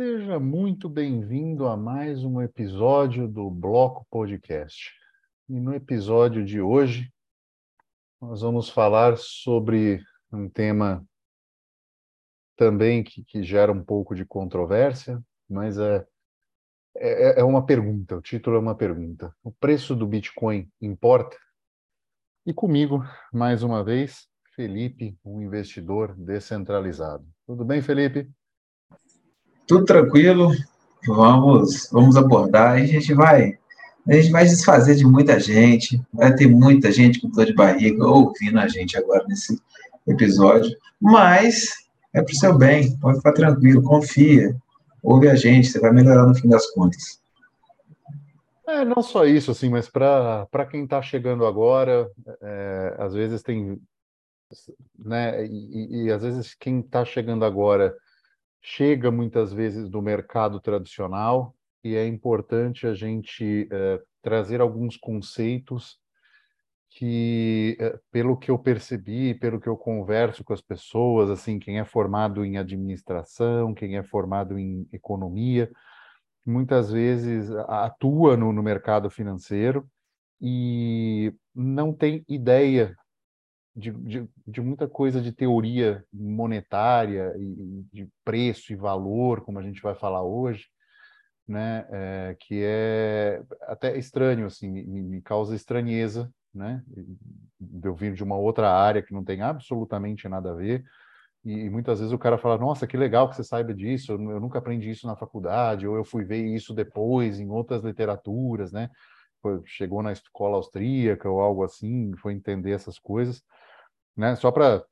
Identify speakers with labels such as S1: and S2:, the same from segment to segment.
S1: Seja muito bem-vindo a mais um episódio do Bloco Podcast. E no episódio de hoje, nós vamos falar sobre um tema também que, que gera um pouco de controvérsia, mas é, é, é uma pergunta, o título é uma pergunta. O preço do Bitcoin importa? E comigo, mais uma vez, Felipe, um investidor descentralizado. Tudo bem, Felipe?
S2: Tudo tranquilo, vamos, vamos abordar e a gente vai, a gente vai desfazer de muita gente, vai ter muita gente com dor de barriga ouvindo a gente agora nesse episódio, mas é para o seu bem, pode ficar tranquilo, confia, ouve a gente, você vai melhorar no fim das contas.
S1: É, não só isso, assim, mas para quem está chegando agora, é, às vezes tem, né, e, e às vezes quem está chegando agora chega muitas vezes do mercado tradicional e é importante a gente é, trazer alguns conceitos que, é, pelo que eu percebi, pelo que eu converso com as pessoas, assim, quem é formado em administração, quem é formado em economia, muitas vezes atua no, no mercado financeiro e não tem ideia de, de, de, muita coisa de teoria monetária e de preço e valor, como a gente vai falar hoje, né, é, que é até estranho, assim, me, me, causa estranheza, né, eu vim de uma outra área que não tem absolutamente nada a ver, e, e muitas vezes o cara fala, nossa, que legal que você saiba disso, eu, eu nunca aprendi isso na faculdade, ou eu fui ver isso depois em outras literaturas, né, chegou na escola austríaca ou algo assim, foi entender essas coisas, né? Só para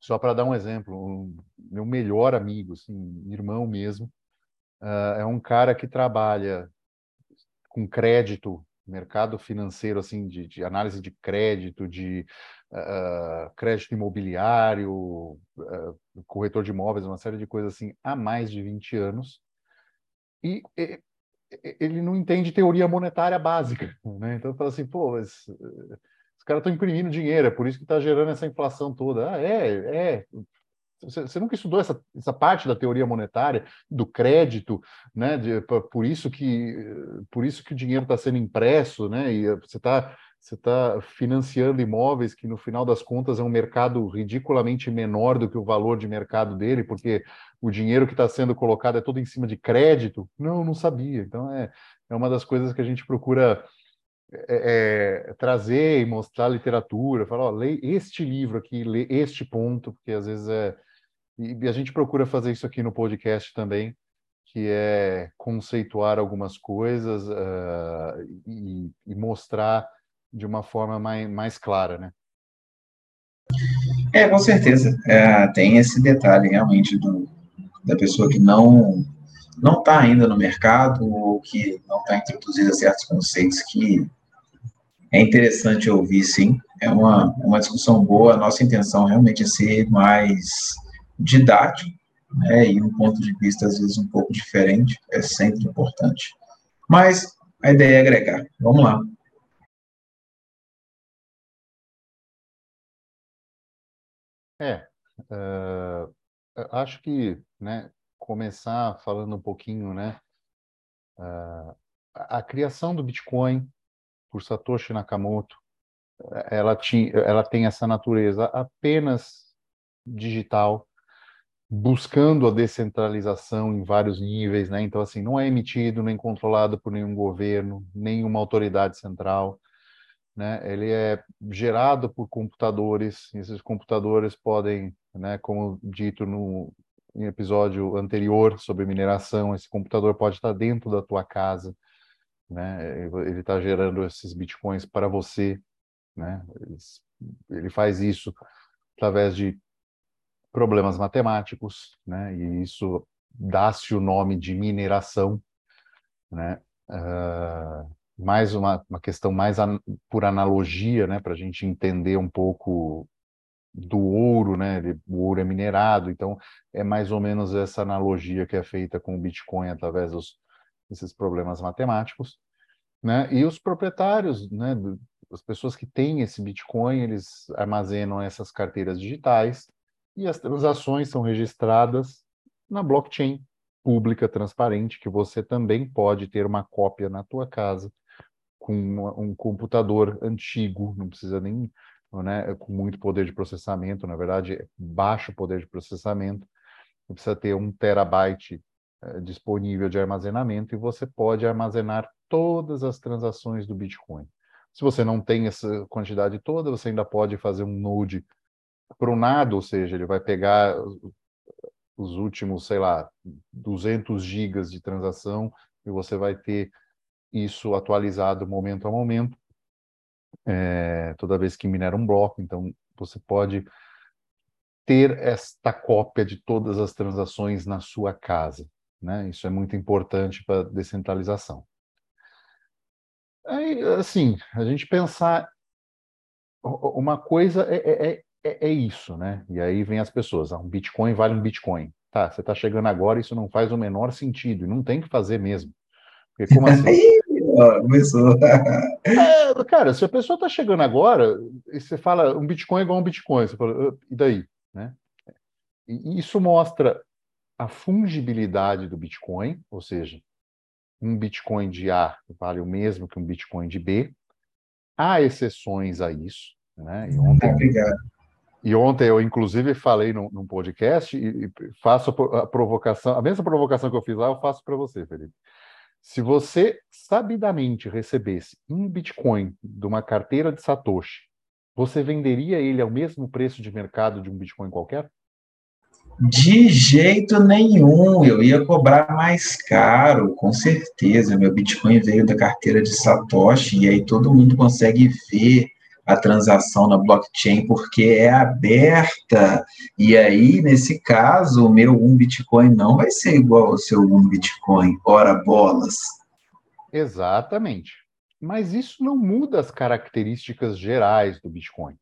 S1: só para dar um exemplo, um, meu melhor amigo, assim, irmão mesmo, uh, é um cara que trabalha com crédito, mercado financeiro, assim, de, de análise de crédito, de uh, crédito imobiliário, uh, corretor de imóveis, uma série de coisas assim, há mais de 20 anos. E, e ele não entende teoria monetária básica, né? Então, fala assim, pô, mas caras estão imprimindo dinheiro, é por isso que está gerando essa inflação toda. Ah, é, é. Você, nunca estudou essa, essa parte da teoria monetária, do crédito, né? De, por, isso que, por isso que o dinheiro está sendo impresso, né? E você está você está financiando imóveis que, no final das contas, é um mercado ridiculamente menor do que o valor de mercado dele, porque o dinheiro que está sendo colocado é todo em cima de crédito. Não, não sabia. Então, é, é uma das coisas que a gente procura é, é, trazer e mostrar literatura, falar, ó, lê este livro aqui, lê este ponto, porque às vezes é. E a gente procura fazer isso aqui no podcast também, que é conceituar algumas coisas uh, e, e, mostrar de uma forma mais, mais clara, né?
S2: É, com certeza. É, tem esse detalhe realmente do, da pessoa que não não está ainda no mercado ou que não está introduzindo certos conceitos que é interessante ouvir, sim. É uma, uma discussão boa. A nossa intenção realmente é ser mais didático, né, e um ponto de vista, às vezes, um pouco diferente, é sempre importante. Mas a ideia é agregar. Vamos lá.
S1: É, uh, acho que, né, começar falando um pouquinho, né, uh, a criação do Bitcoin por Satoshi Nakamoto, ela, tinha, ela tem essa natureza apenas digital, buscando a descentralização em vários níveis, né? Então, assim, não é emitido nem controlado por nenhum governo, nenhuma autoridade central, né? Ele é gerado por computadores, esses computadores podem, né, como dito no episódio anterior sobre mineração, esse computador pode estar dentro da tua casa, né? Ele está gerando esses bitcoins para você, né? Ele faz isso através de problemas matemáticos, né? E isso dá-se o nome de mineração, né? Uh, mais uma, uma questão mais an por analogia, né? Para a gente entender um pouco do ouro, né? O ouro é minerado, então é mais ou menos essa analogia que é feita com o Bitcoin através dos esses problemas matemáticos, né? E os proprietários, né, as pessoas que têm esse Bitcoin, eles armazenam essas carteiras digitais e as transações são registradas na blockchain pública, transparente, que você também pode ter uma cópia na tua casa com um computador antigo, não precisa nem né, com muito poder de processamento, na verdade, baixo poder de processamento, precisa ter um terabyte disponível de armazenamento e você pode armazenar todas as transações do Bitcoin. Se você não tem essa quantidade toda, você ainda pode fazer um node pronado, ou seja, ele vai pegar os últimos, sei lá, 200 gigas de transação e você vai ter isso atualizado momento a momento, é, toda vez que minera um bloco. Então, você pode ter esta cópia de todas as transações na sua casa. Né? Isso é muito importante para descentralização. Aí, assim, a gente pensar uma coisa é, é, é, é, é isso, né? E aí vem as pessoas, ah, um Bitcoin vale um Bitcoin. Tá, você está chegando agora, isso não faz o menor sentido, e não tem que fazer mesmo. Porque como assim?
S2: Começou.
S1: é, cara, se a pessoa está chegando agora, e você fala um Bitcoin é igual um Bitcoin, você fala, e daí? Né? E isso mostra a fungibilidade do Bitcoin, ou seja, um Bitcoin de A vale o mesmo que um Bitcoin de B. Há exceções a isso. Né? E ontem,
S2: Obrigado.
S1: E ontem eu, inclusive, falei num, num podcast e, e, faço a provocação, a mesma provocação que eu fiz lá, eu faço para você, Felipe. Se você sabidamente recebesse um Bitcoin de uma carteira de Satoshi, você venderia ele ao mesmo preço de mercado de um Bitcoin qualquer?
S2: De jeito nenhum, eu ia cobrar mais caro, com certeza. Meu Bitcoin veio da carteira de Satoshi e aí todo mundo consegue ver a transação na blockchain porque é aberta. E aí, nesse caso, o meu um Bitcoin não vai ser igual ao seu um Bitcoin, ora bolas.
S1: Exatamente. Mas isso não muda as características gerais do Bitcoin.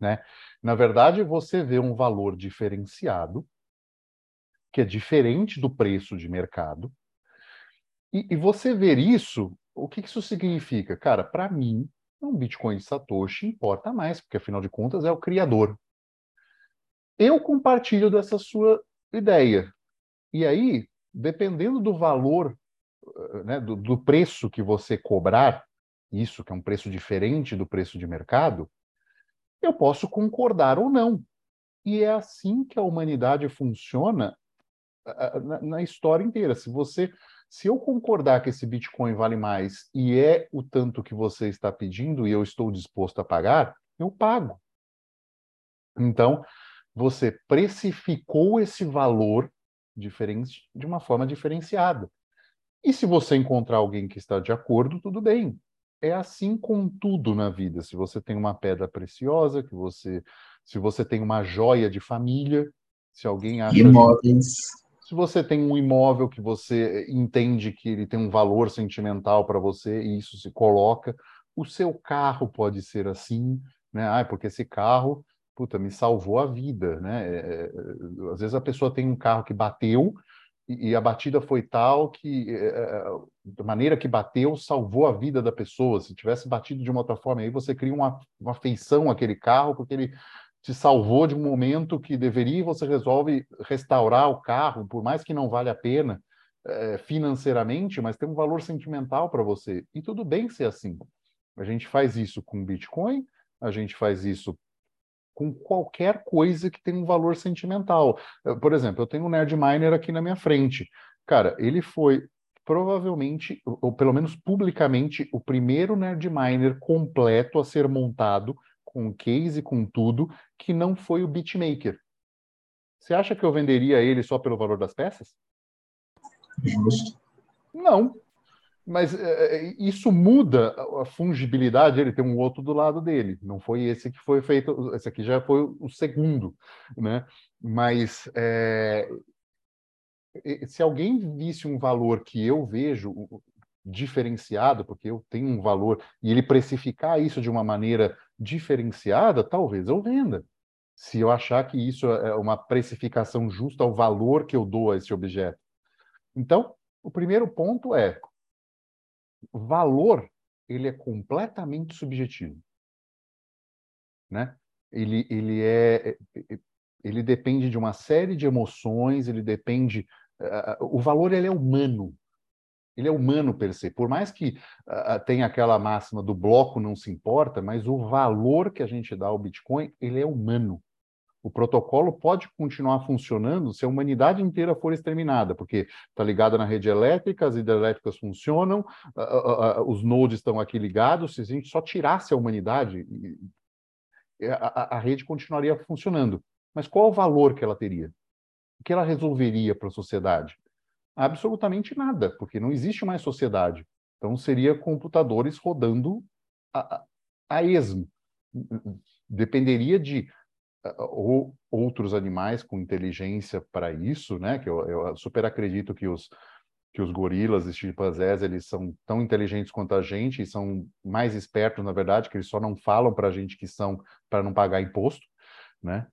S1: Né? Na verdade, você vê um valor diferenciado, que é diferente do preço de mercado, e, e você ver isso, o que isso significa? Cara, para mim, um Bitcoin Satoshi importa mais, porque afinal de contas é o criador. Eu compartilho dessa sua ideia. E aí, dependendo do valor, eh, né, do, do preço que você cobrar, isso que é um preço diferente do preço de mercado, eu posso concordar ou não. E é assim que a humanidade funciona na, história inteira. Se você, se eu concordar que esse Bitcoin vale mais e é o tanto que você está pedindo e eu estou disposto a pagar, eu pago. Então, você precificou esse valor diferente de uma forma diferenciada. E se você encontrar alguém que está de acordo, tudo bem é assim com tudo na vida. Se você tem uma pedra preciosa, que você, se você tem uma joia de família, se alguém acha
S2: imóveis,
S1: se você tem um imóvel que você entende que ele tem um valor sentimental para você e isso se coloca, o seu carro pode ser assim, né? Ah, porque esse carro, puta, me salvou a vida, né? É, é, às vezes a pessoa tem um carro que bateu e, a batida foi tal que é, da maneira que bateu salvou a vida da pessoa. Se tivesse batido de uma outra forma, aí você cria uma, uma afeição àquele carro porque ele te salvou de um momento que deveria e você resolve restaurar o carro, por mais que não vale a pena é, financeiramente, mas tem um valor sentimental para você. E tudo bem ser assim. A gente faz isso com Bitcoin, a gente faz isso com qualquer coisa que tenha um valor sentimental. Por exemplo, eu tenho um Nerd Miner aqui na minha frente. Cara, ele foi provavelmente, ou pelo menos publicamente, o primeiro Nerd Miner completo a ser montado com case, com tudo, que não foi o Bitmaker. Você acha que eu venderia ele só pelo valor das peças?
S2: Justo.
S1: Não, mas é, é, isso muda a fungibilidade, ele tem um outro do lado dele. Não foi esse que foi feito, esse aqui já foi o segundo, né? Mas é, se alguém visse um valor que eu vejo diferenciado, porque eu tenho um valor, e ele precificar isso de uma maneira diferenciada, talvez eu venda. Se eu achar que isso é uma precificação justa ao valor que eu dou a esse objeto. Então, o primeiro ponto é valor ele é completamente subjetivo, né? Ele, ele é, é, é ele depende de uma série de emoções, ele depende o valor ele é humano. Ele é humano per se. Por mais que uh, tenha aquela máxima do bloco não se importa, mas o valor que a gente dá ao Bitcoin, ele é humano. O protocolo pode continuar funcionando se a humanidade inteira for exterminada, porque está ligado na rede elétrica, as hidrelétricas funcionam, os nodes estão aqui ligados. Se a gente só tirasse a humanidade, a, rede continuaria funcionando. Mas qual o valor que ela teria? O que ela resolveria para a sociedade? Absolutamente nada, porque não existe mais sociedade. Então, seria computadores rodando a esmo. Dependeria de ou outros animais com inteligência para isso, né? Que eu, eu, super acredito que os que os gorilas e chimpanzés eles são tão inteligentes quanto a gente e são mais espertos, na verdade, que eles só não falam para a gente que são para não pagar imposto, né?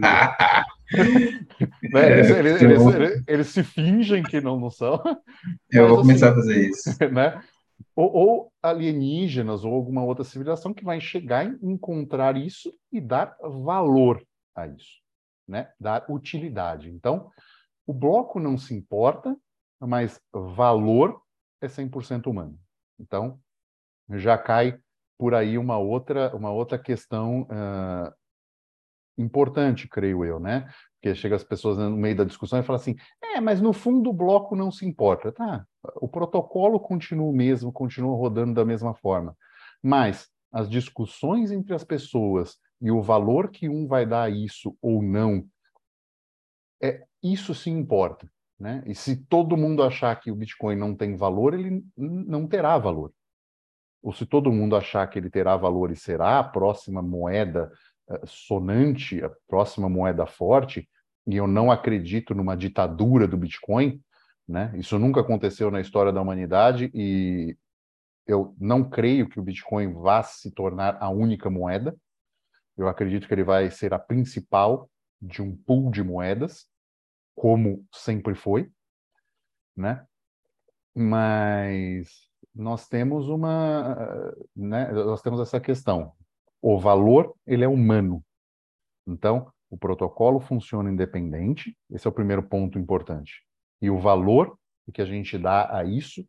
S1: né? Eles, eles, eles, eles, se fingem que não, não são.
S2: Eu vou começar assim, a fazer isso.
S1: Né? Ou, ou, alienígenas ou alguma outra civilização que vai chegar e encontrar isso e dar valor a isso, né? dar utilidade. Então, o bloco não se importa, mas valor é 100% humano. Então, já cai por aí uma outra, uma outra questão uh, importante, creio eu, né? Chega as pessoas no meio da discussão e falam assim: é, mas no fundo o bloco não se importa. Tá, o protocolo continua o mesmo, continua rodando da mesma forma. Mas as discussões entre as pessoas e o valor que um vai dar a isso ou não, é, isso sim importa. Né? E se todo mundo achar que o Bitcoin não tem valor, ele não terá valor. Ou se todo mundo achar que ele terá valor e será a próxima moeda eh, sonante, a próxima moeda forte, e eu não acredito numa ditadura do Bitcoin, né? Isso nunca aconteceu na história da humanidade e eu não creio que o Bitcoin vá se tornar a única moeda. Eu acredito que ele vai ser a principal de um pool de moedas, como sempre foi, né? Mas nós temos uma, né, nós temos essa questão o valor ele é humano. Então, o protocolo funciona independente, esse é o primeiro ponto importante. E o valor que a gente dá a isso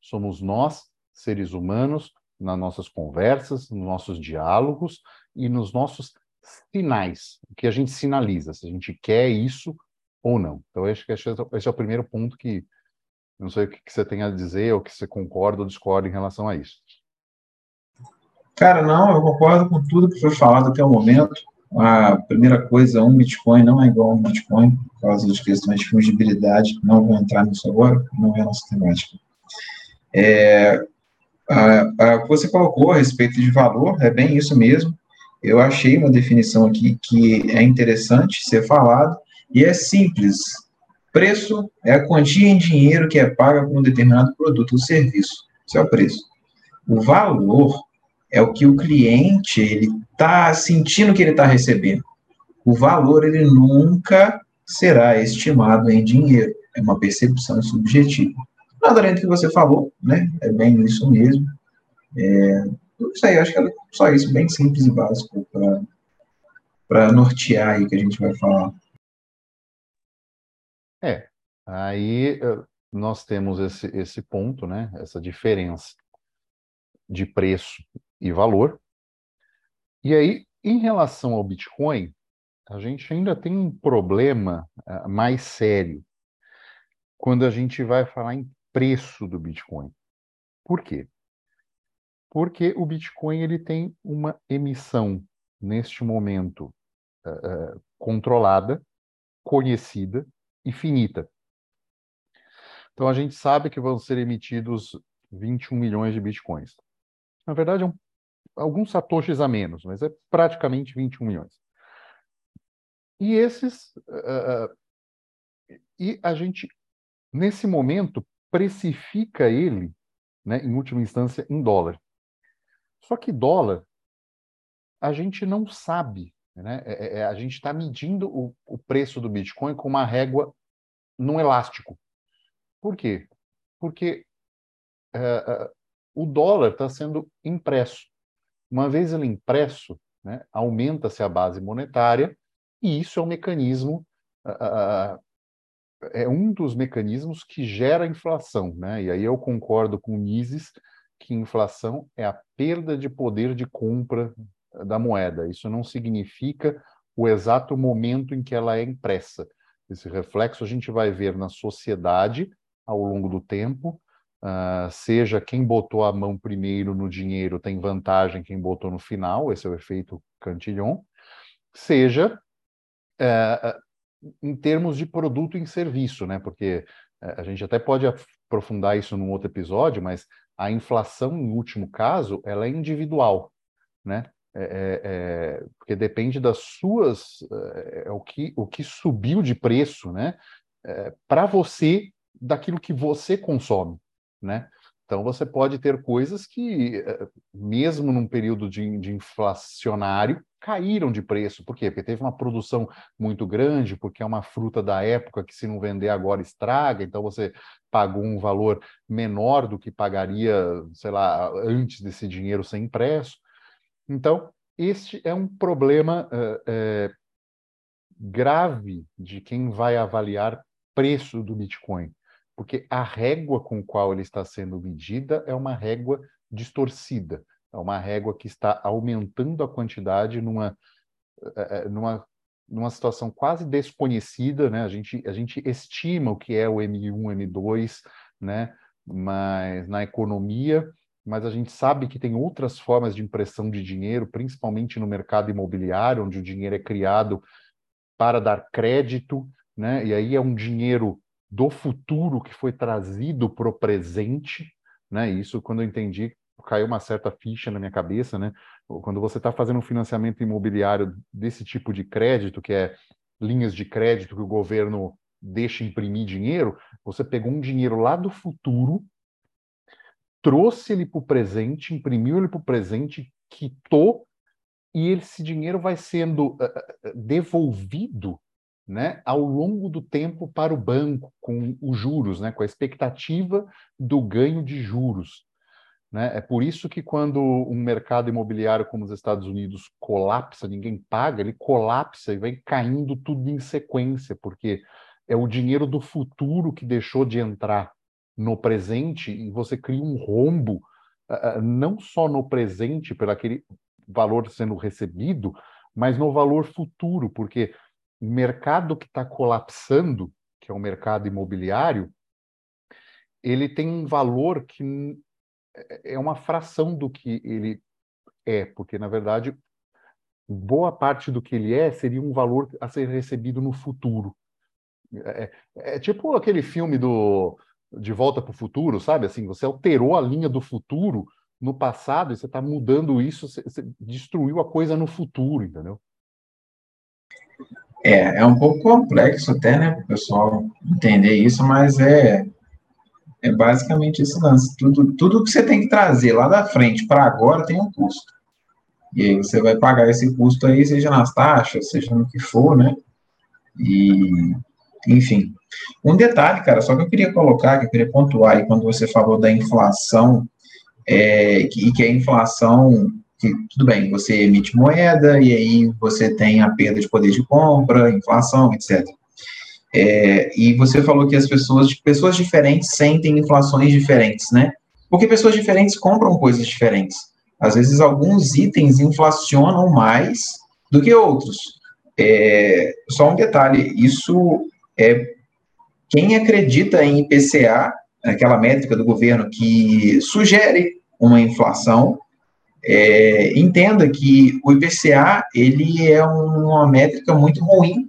S1: somos nós, seres humanos, nas nossas conversas, nos nossos diálogos e nos nossos sinais, o que a gente sinaliza, se a gente quer isso ou não. Então, acho que esse é o primeiro ponto que não sei o que você tem a dizer, ou que você concorda ou discorda em relação a isso.
S2: Cara, não, eu concordo com tudo que foi falado até o momento. A primeira coisa, um Bitcoin não é igual a um Bitcoin, por causa das questões de fungibilidade. Não vou entrar nisso agora, não é a nossa temática. É, a, a, você colocou a respeito de valor, é bem isso mesmo. Eu achei uma definição aqui que é interessante ser falado e é simples. Preço é a quantia em dinheiro que é paga por um determinado produto ou serviço. Isso é o preço. O valor é o que o cliente ele está sentindo que ele está recebendo. O valor ele nunca será estimado em dinheiro, é uma percepção subjetiva. Nada além do que você falou, né? É bem isso mesmo. É, isso aí, acho que é só isso, bem simples e básico para nortear aí que a gente vai falar.
S1: É, aí eh, nós temos esse, esse ponto, né? Essa diferença de preço e valor. E aí, em relação ao Bitcoin, a gente ainda tem um problema uh, mais sério quando a gente vai falar em preço do Bitcoin. Por quê? Porque o Bitcoin ele tem uma emissão neste momento uh, uh, controlada, conhecida e finita. Então a gente sabe que vão ser emitidos 21 milhões de bitcoins. Na verdade, é um alguns satoshis a menos, mas é praticamente 21 milhões. E esses. Uh, e a gente, nesse momento, precifica ele, né, em última instância, em dólar. Só que dólar, a gente não sabe. Né? É, é, é a gente está medindo o, o preço do Bitcoin com uma régua num elástico. Por quê? Porque uh, uh, o dólar está sendo impresso. Uma vez ele impresso, né, aumenta-se a base monetária, e isso é um mecanismo uh, é um dos mecanismos que gera inflação, né? E aí eu concordo com Mises que inflação é a perda de poder de compra da moeda. Isso não significa o exato momento em que ela é impressa. Esse reflexo a gente vai ver na sociedade ao longo do tempo, uh, seja quem botou a mão primeiro no dinheiro tem vantagem quem botou no final, esse é o efeito Cantillon, seja uh, em termos de produto e serviço, né? Porque uh, a gente até pode aprofundar isso num outro episódio, mas a inflação, em último caso, ela é individual, né? É, é, é, porque depende das suas, é, o, que, o que subiu de preço, né? É, Para você, daquilo que você consome, né? Então você pode ter coisas que, é, mesmo num período de, de inflacionário, caíram de preço. Por quê? Porque teve uma produção muito grande, porque é uma fruta da época que se não vender agora estraga, então você pagou um valor menor do que pagaria, sei lá, antes desse dinheiro ser impresso. Então, este é um problema é, grave de quem vai avaliar preço do Bitcoin, porque a régua com qual ele está sendo medida é uma régua distorcida, é uma régua que está aumentando a quantidade numa, é, numa, numa situação quase desconhecida, né? A gente, a gente estima o que é o M1, M2, né? Mas na economia mas a gente sabe que tem outras formas de impressão de dinheiro, principalmente no mercado imobiliário, onde o dinheiro é criado para dar crédito, né? E aí é um dinheiro do futuro que foi trazido para o presente, né? Isso, quando eu entendi, caiu uma certa ficha na minha cabeça, né? Quando você está fazendo um financiamento imobiliário desse tipo de crédito, que é linhas de crédito que o governo deixa imprimir dinheiro, você pegou um dinheiro lá do futuro trouxe ele para o presente, imprimiu ele para o presente, quitou, e esse dinheiro vai sendo uh, devolvido né, ao longo do tempo para o banco, com os juros, né, com a expectativa do ganho de juros. Né? É por isso que quando um mercado imobiliário como os Estados Unidos colapsa, ninguém paga, ele colapsa e vai caindo tudo em sequência, porque é o dinheiro do futuro que deixou de entrar no presente e você cria um rombo, uh, não só no presente, pelo aquele valor sendo recebido, mas no valor futuro, porque mercado que está colapsando, que é o mercado imobiliário, ele tem um valor que é uma fração do que ele é, porque na verdade boa parte do que ele é seria um valor a ser recebido no futuro. É, é, é tipo aquele filme do de volta para o futuro, sabe? Assim, você alterou a linha do futuro no passado e você está mudando isso, você, você, destruiu a coisa no futuro, entendeu?
S2: É, é um pouco complexo até, né, para o pessoal entender isso, mas é, é basicamente esse lance. Tudo, tudo que você tem que trazer lá da frente para agora tem um custo. E aí você vai pagar esse custo aí, seja nas taxas, seja no que for, né? E, enfim, um detalhe, cara, só que eu queria colocar, que eu queria pontuar aí, quando você falou da inflação, é, que, que a inflação, que, tudo bem, você emite moeda e aí você tem a perda de poder de compra, inflação, etc. É, e você falou que as pessoas, pessoas diferentes sentem inflações diferentes, né? Porque pessoas diferentes compram coisas diferentes. Às vezes, alguns itens inflacionam mais do que outros. É, só um detalhe, isso é quem acredita em IPCA, aquela métrica do governo que sugere uma inflação, é, entenda que o IPCA ele é uma métrica muito ruim,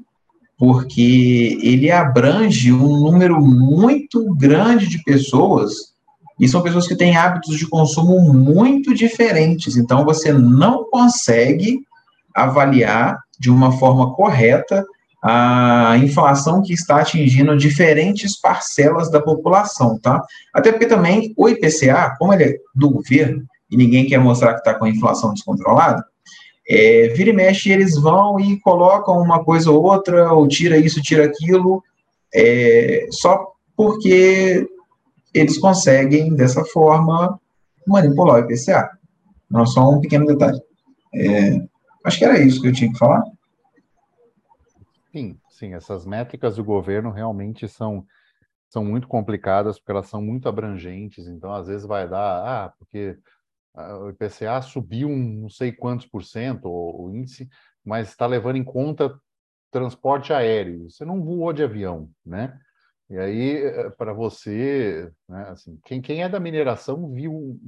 S2: porque ele abrange um número muito grande de pessoas e são pessoas que têm hábitos de consumo muito diferentes. Então você não consegue avaliar de uma forma correta a inflação que está atingindo diferentes parcelas da população, tá? Até porque também o IPCA, como ele é do governo, e ninguém quer mostrar que está com a inflação descontrolada, é, vira e mexe, eles vão e colocam uma coisa ou outra, ou tira isso, tira aquilo, é, só porque eles conseguem, dessa forma, manipular o IPCA. Não, só um pequeno detalhe. É, acho que era isso que eu tinha que falar.
S1: Sim, sim, essas métricas do governo realmente são, são muito complicadas, porque elas são muito abrangentes, então às vezes vai dar, ah, porque o IPCA subiu um não sei quantos por cento, o, o índice, mas está levando em conta transporte aéreo. Você não voou de avião, né? E aí, eh, para você, né, assim, quem, quem é da mineração viu um,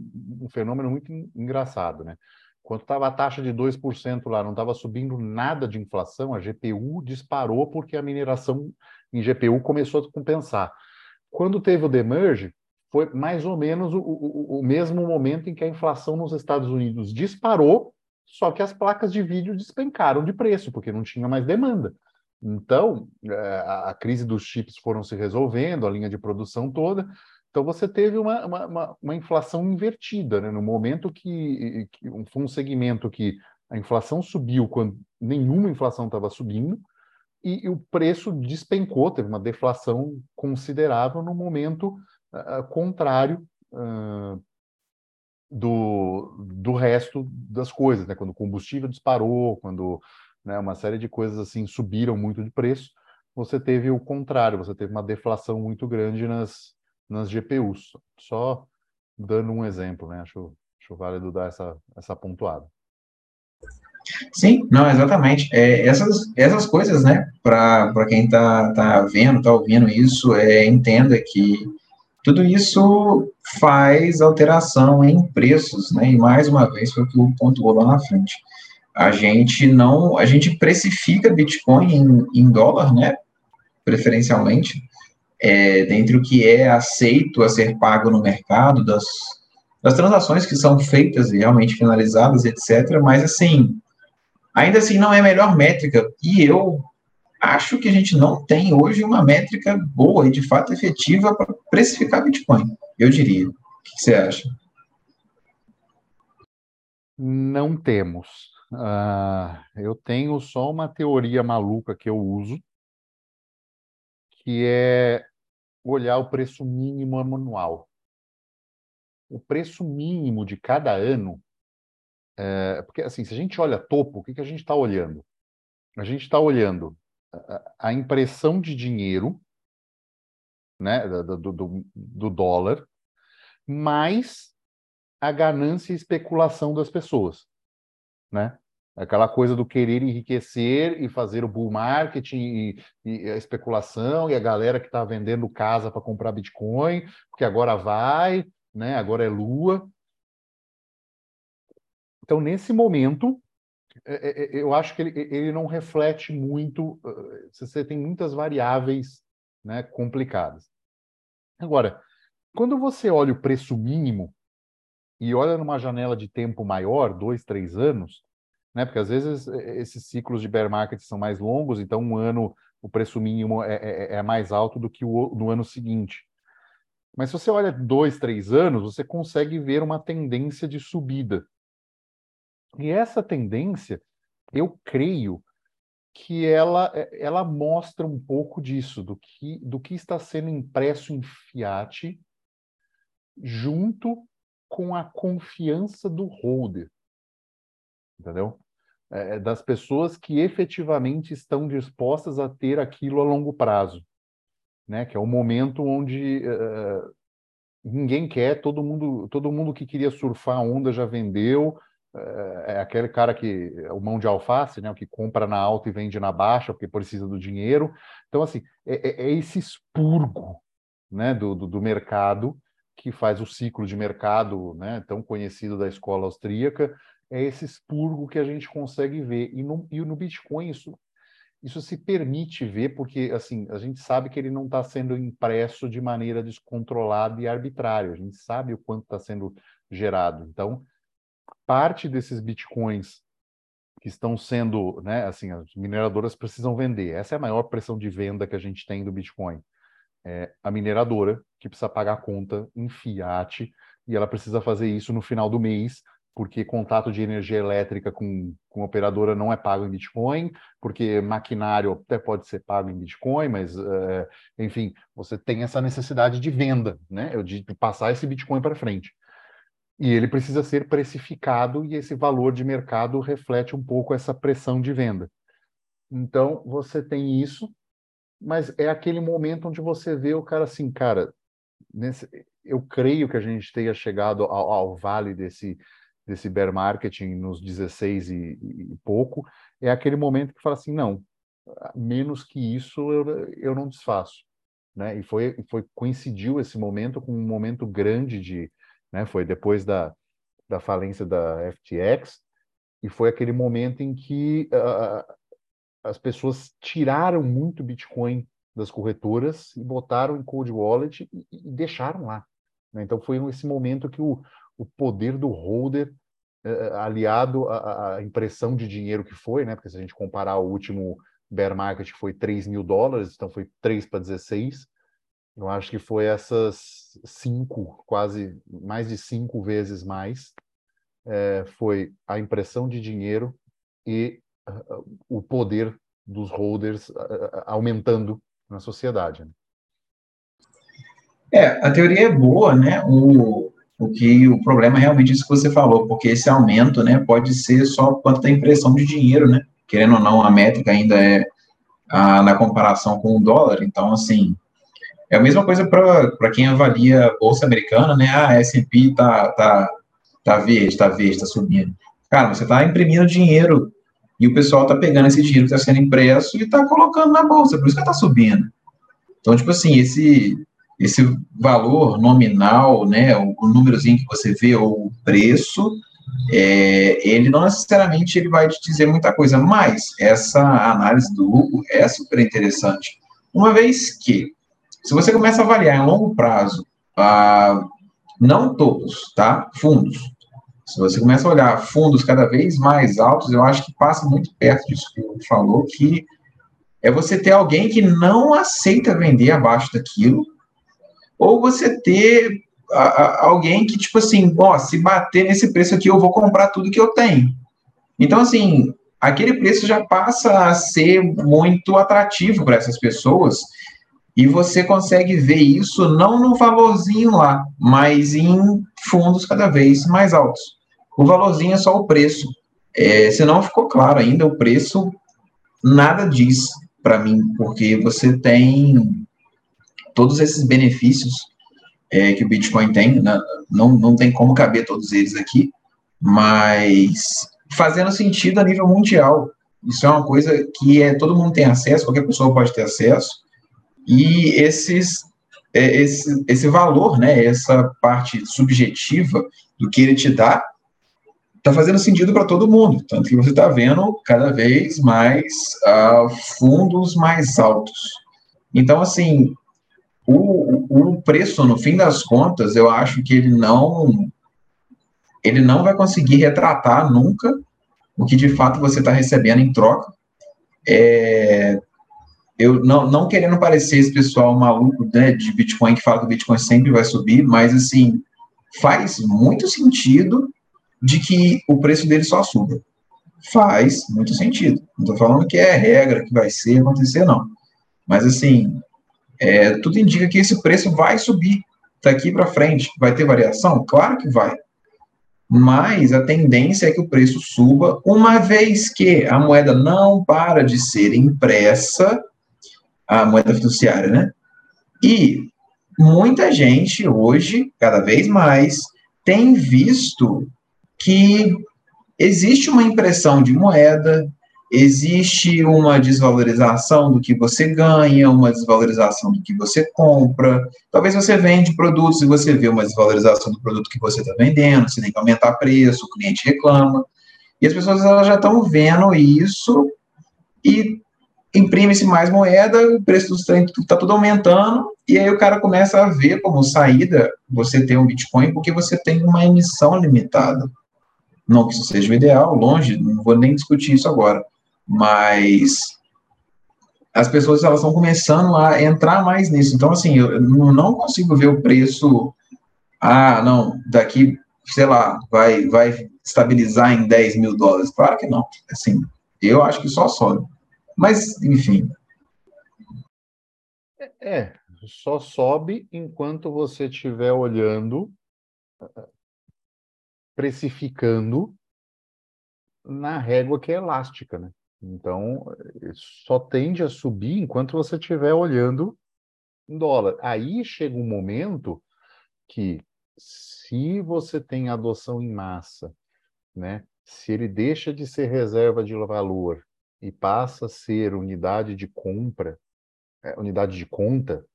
S1: um fenômeno muito engraçado, né? Quando estava a taxa de 2% lá, não estava subindo nada de inflação, a GPU disparou porque a mineração em GPU começou a compensar. Quando teve o demerge, foi mais ou menos o, o, o mesmo momento em que a inflação nos Estados Unidos disparou, só que as placas de vídeo despencaram de preço, porque não tinha mais demanda. Então, eh, a crise dos chips foram se resolvendo, a linha de produção toda, então você teve uma, uma, uma inflação invertida, né? no momento que, que foi um segmento que a inflação subiu quando nenhuma inflação estava subindo, e, e, o preço despencou, teve uma deflação considerável no momento contrário uh, do, do resto das coisas, né? quando o combustível disparou, quando né, uma série de coisas assim subiram muito de preço, você teve o contrário, você teve uma deflação muito grande nas, nas GPUs. Só dando um exemplo, né? Acho, acho válido dar essa, essa pontuada.
S2: Sim, não, exatamente. É, essas, essas coisas, né, para quem está tá vendo, está ouvindo isso, é, entenda que tudo isso faz alteração em preços, né, e mais uma vez foi o que o pontuou lá na frente. A gente não, a gente precifica Bitcoin em, em dólar, né, preferencialmente, é, dentre o que é aceito a ser pago no mercado, das, das transações que são feitas e realmente finalizadas, etc. Mas, assim, ainda assim não é a melhor métrica. E eu acho que a gente não tem hoje uma métrica boa e, de fato, efetiva para precificar Bitcoin, eu diria. O que você acha?
S1: Não temos. Uh, eu tenho só uma teoria maluca que eu uso, que é olhar o preço mínimo anual. O preço mínimo de cada ano, é, porque assim, se a gente olha topo, o que, que a gente está olhando? A gente está olhando a, impressão de dinheiro, né, do, do, do dólar, mais a ganância e especulação das pessoas, né? Aquela coisa do querer enriquecer e fazer o bull marketing e, e a especulação e a galera que está vendendo casa para comprar Bitcoin, porque agora vai, né? agora é lua. Então, nesse momento, eu acho que ele, ele não reflete muito, você tem muitas variáveis né, complicadas. Agora, quando você olha o preço mínimo e olha numa janela de tempo maior, dois, três anos, né? Porque às vezes esses ciclos de bear market são mais longos, então um ano o preço mínimo é, é, é mais alto do que o no ano seguinte. Mas se você olha dois, três anos, você consegue ver uma tendência de subida. E essa tendência, eu creio que ela, ela mostra um pouco disso, do que, do que está sendo impresso em fiat junto com a confiança do holder. Entendeu? É, é, das pessoas que efetivamente estão dispostas a ter aquilo a longo prazo, né? Que é o momento onde uh, ninguém quer, todo mundo, todo mundo que queria surfar a onda já vendeu. Uh, é aquele cara que o mão de alface, né? O que compra na alta e vende na baixa porque precisa do dinheiro. Então, assim, é, é esse expurgo, né? Do, do, do mercado que faz o ciclo de mercado, né? Tão conhecido da escola austríaca é esse expurgo que a gente consegue ver. E no, e no Bitcoin isso, isso se permite ver, porque assim a gente sabe que ele não está sendo impresso de maneira descontrolada e arbitrária. A gente sabe o quanto está sendo gerado. Então, parte desses Bitcoins que estão sendo, né, assim, as mineradoras precisam vender. Essa é a maior pressão de venda que a gente tem do Bitcoin. É a mineradora que precisa pagar a conta em fiat e ela precisa fazer isso no final do mês porque contato de energia elétrica com, com operadora não é pago em Bitcoin, porque maquinário até pode ser pago em Bitcoin, mas, uh, enfim, você tem essa necessidade de venda, né? de passar esse Bitcoin para frente. E ele precisa ser precificado e esse valor de mercado reflete um pouco essa pressão de venda. Então, você tem isso, mas é aquele momento onde você vê o cara assim, cara, nesse, eu creio que a gente tenha chegado ao, ao vale desse, desse bear marketing nos 16 e, e, pouco, é aquele momento que fala assim, não, menos que isso eu, eu não desfaço. Né? E foi, foi coincidiu esse momento com um momento grande de, né? Foi depois da, da falência da FTX e foi aquele momento em que uh, as pessoas tiraram muito Bitcoin das corretoras e botaram em cold wallet e, e deixaram lá. Né? Então foi esse momento que o, o poder do holder uh, aliado à, à, impressão de dinheiro que foi, né? Porque se a gente comparar o último bear market foi 3 mil dólares, então foi 3 para 16. Eu acho que foi essas cinco, quase mais de cinco vezes mais, é, foi a impressão de dinheiro e uh, o poder dos holders uh, aumentando na sociedade. Né?
S2: É, a teoria é boa, né? O, o que o problema é realmente isso que você falou, porque esse aumento, né, pode ser só quanto da impressão de dinheiro, né? Querendo ou não, a métrica ainda é a, na comparação com o dólar, então, assim, é a mesma coisa para quem avalia a bolsa americana, né? Ah, S&P tá, tá, tá verde, tá verde, tá subindo. Cara, você está imprimindo dinheiro e o pessoal tá pegando esse dinheiro que está sendo impresso e está colocando na bolsa, por isso que está subindo. Então, tipo assim, esse esse valor nominal, né, o, o númerozinho que você vê, ou o preço, é, ele não necessariamente ele vai te dizer muita coisa, mas essa análise do lucro é super interessante. Uma vez que, se você começa a avaliar em longo prazo, ah, não todos, tá? Fundos. Se você começa a olhar fundos cada vez mais altos, eu acho que passa muito perto disso que o falou, que é você ter alguém que não aceita vender abaixo daquilo, ou você ter a, a, alguém que, tipo assim, ó, se bater nesse preço aqui, eu vou comprar tudo que eu tenho. Então, assim, aquele preço já passa a ser muito atrativo para essas pessoas e você consegue ver isso não no valorzinho lá, mas em fundos cada vez mais altos. O valorzinho é só o preço. É, se não ficou claro ainda, o preço nada diz para mim, porque você tem todos esses benefícios é, que o Bitcoin tem, né? não, não tem como caber todos eles aqui, mas fazendo sentido a nível mundial. Isso é uma coisa que é, todo mundo tem acesso, qualquer pessoa pode ter acesso, e esses, é, esse, esse valor, né, essa parte subjetiva do que ele te dá, está fazendo sentido para todo mundo. Tanto que você está vendo cada vez mais uh, fundos mais altos. Então, assim, o, o preço, no fim das contas, eu acho que ele não ele não vai conseguir retratar nunca o que de fato você está recebendo em troca. É, eu não, não querendo parecer esse pessoal maluco né, de Bitcoin que fala que o Bitcoin sempre vai subir, mas assim faz muito sentido de que o preço dele só suba. Faz muito sentido. Não estou falando que é regra que vai ser acontecer, não. Mas assim, é, tudo indica que esse preço vai subir daqui para frente. Vai ter variação? Claro que vai. Mas a tendência é que o preço suba, uma vez que a moeda não para de ser impressa, a moeda fiduciária, né? E muita gente hoje, cada vez mais, tem visto que existe uma impressão de moeda, existe uma desvalorização do que você ganha, uma desvalorização do que você compra. Talvez você vende produtos e você vê uma desvalorização do produto que você está vendendo, você tem que aumentar preço, o cliente reclama. E as pessoas elas já estão vendo isso e imprime-se mais moeda, o preço dos trem está tudo aumentando, e aí o cara começa a ver como saída você ter um Bitcoin, porque você tem uma emissão limitada. Não que isso seja o ideal, longe, não vou nem discutir isso agora mas as pessoas elas estão começando a entrar mais nisso. Então, assim, eu não consigo ver o preço. Ah, não, daqui, sei lá, vai, vai estabilizar em 10 mil dólares. Claro que não. Assim, eu acho que só sobe. Mas, enfim.
S1: É, só sobe enquanto você estiver olhando, precificando na régua que é elástica, né? Então, só tende a subir enquanto você estiver olhando em dólar. Aí chega um momento que, se você tem adoção em massa, né, se ele deixa de ser reserva de valor e passa a ser unidade de compra, é, unidade de conta,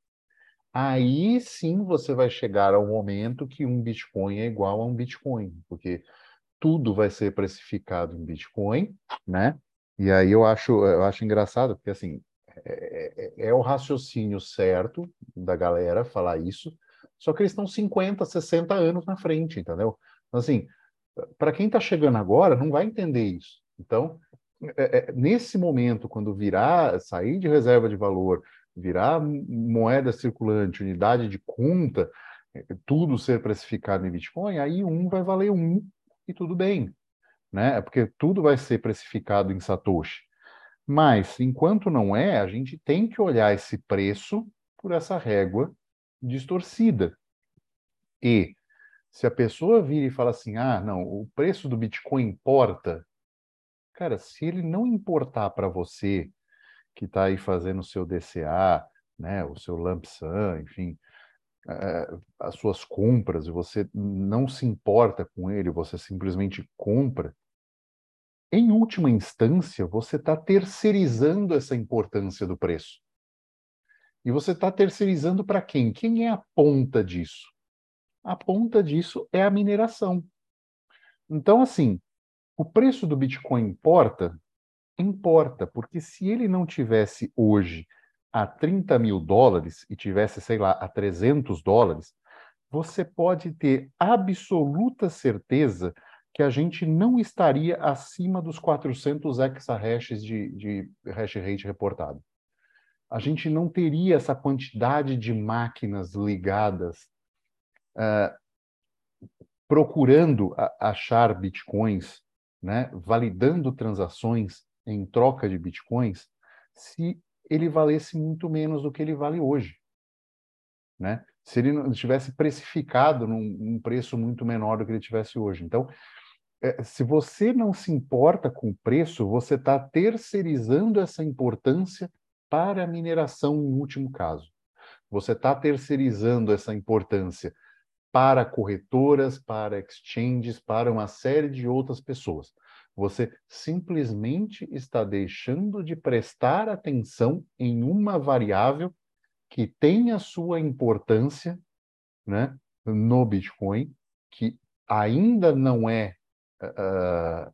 S1: aí sim você vai chegar ao momento que um Bitcoin é igual a um Bitcoin, porque tudo vai ser precificado em Bitcoin, né? E aí eu acho, eu acho engraçado, porque assim, é, é, é o raciocínio certo da galera falar isso, só que eles estão 50, 60 anos na frente, entendeu? Então, assim, para quem está chegando agora, não vai entender isso. Então, é, é, nesse momento, quando virar, sair de reserva de valor, virar moeda circulante, unidade de conta, é, tudo ser precificado em Bitcoin, aí um vai valer um e tudo bem, né? Porque tudo vai ser precificado em Satoshi. Mas, enquanto não é, a gente tem que olhar esse preço por essa régua distorcida. E se a pessoa vira e fala assim: ah, não, o preço do Bitcoin importa, cara, se ele não importar para você que está aí fazendo o seu DCA, né, o seu lump sum, enfim, uh, as suas compras, e você não se importa com ele, você simplesmente compra, em última instância, você está terceirizando essa importância do preço. E você está terceirizando para quem? Quem é a ponta disso? A ponta disso é a mineração. Então, assim, o preço do Bitcoin importa? Importa, porque se ele não tivesse hoje a 30 mil dólares e tivesse, sei lá, a 300 dólares, você pode ter absoluta certeza que a gente não estaria acima dos 400 exahashes de, de hash rate reportado. A gente não teria essa quantidade de máquinas ligadas uh, procurando achar bitcoins, né, validando transações em troca de bitcoins, se ele valesse muito menos do que ele vale hoje. Né? Se ele não tivesse precificado num, num preço muito menor do que ele tivesse hoje. Então, é, se você não se importa com o preço, você está terceirizando essa importância para a mineração, em último caso. Você está terceirizando essa importância para corretoras, para exchanges, para uma série de outras pessoas. Você simplesmente está deixando de prestar atenção em uma variável que tem a sua importância né, no Bitcoin, que ainda não é uh,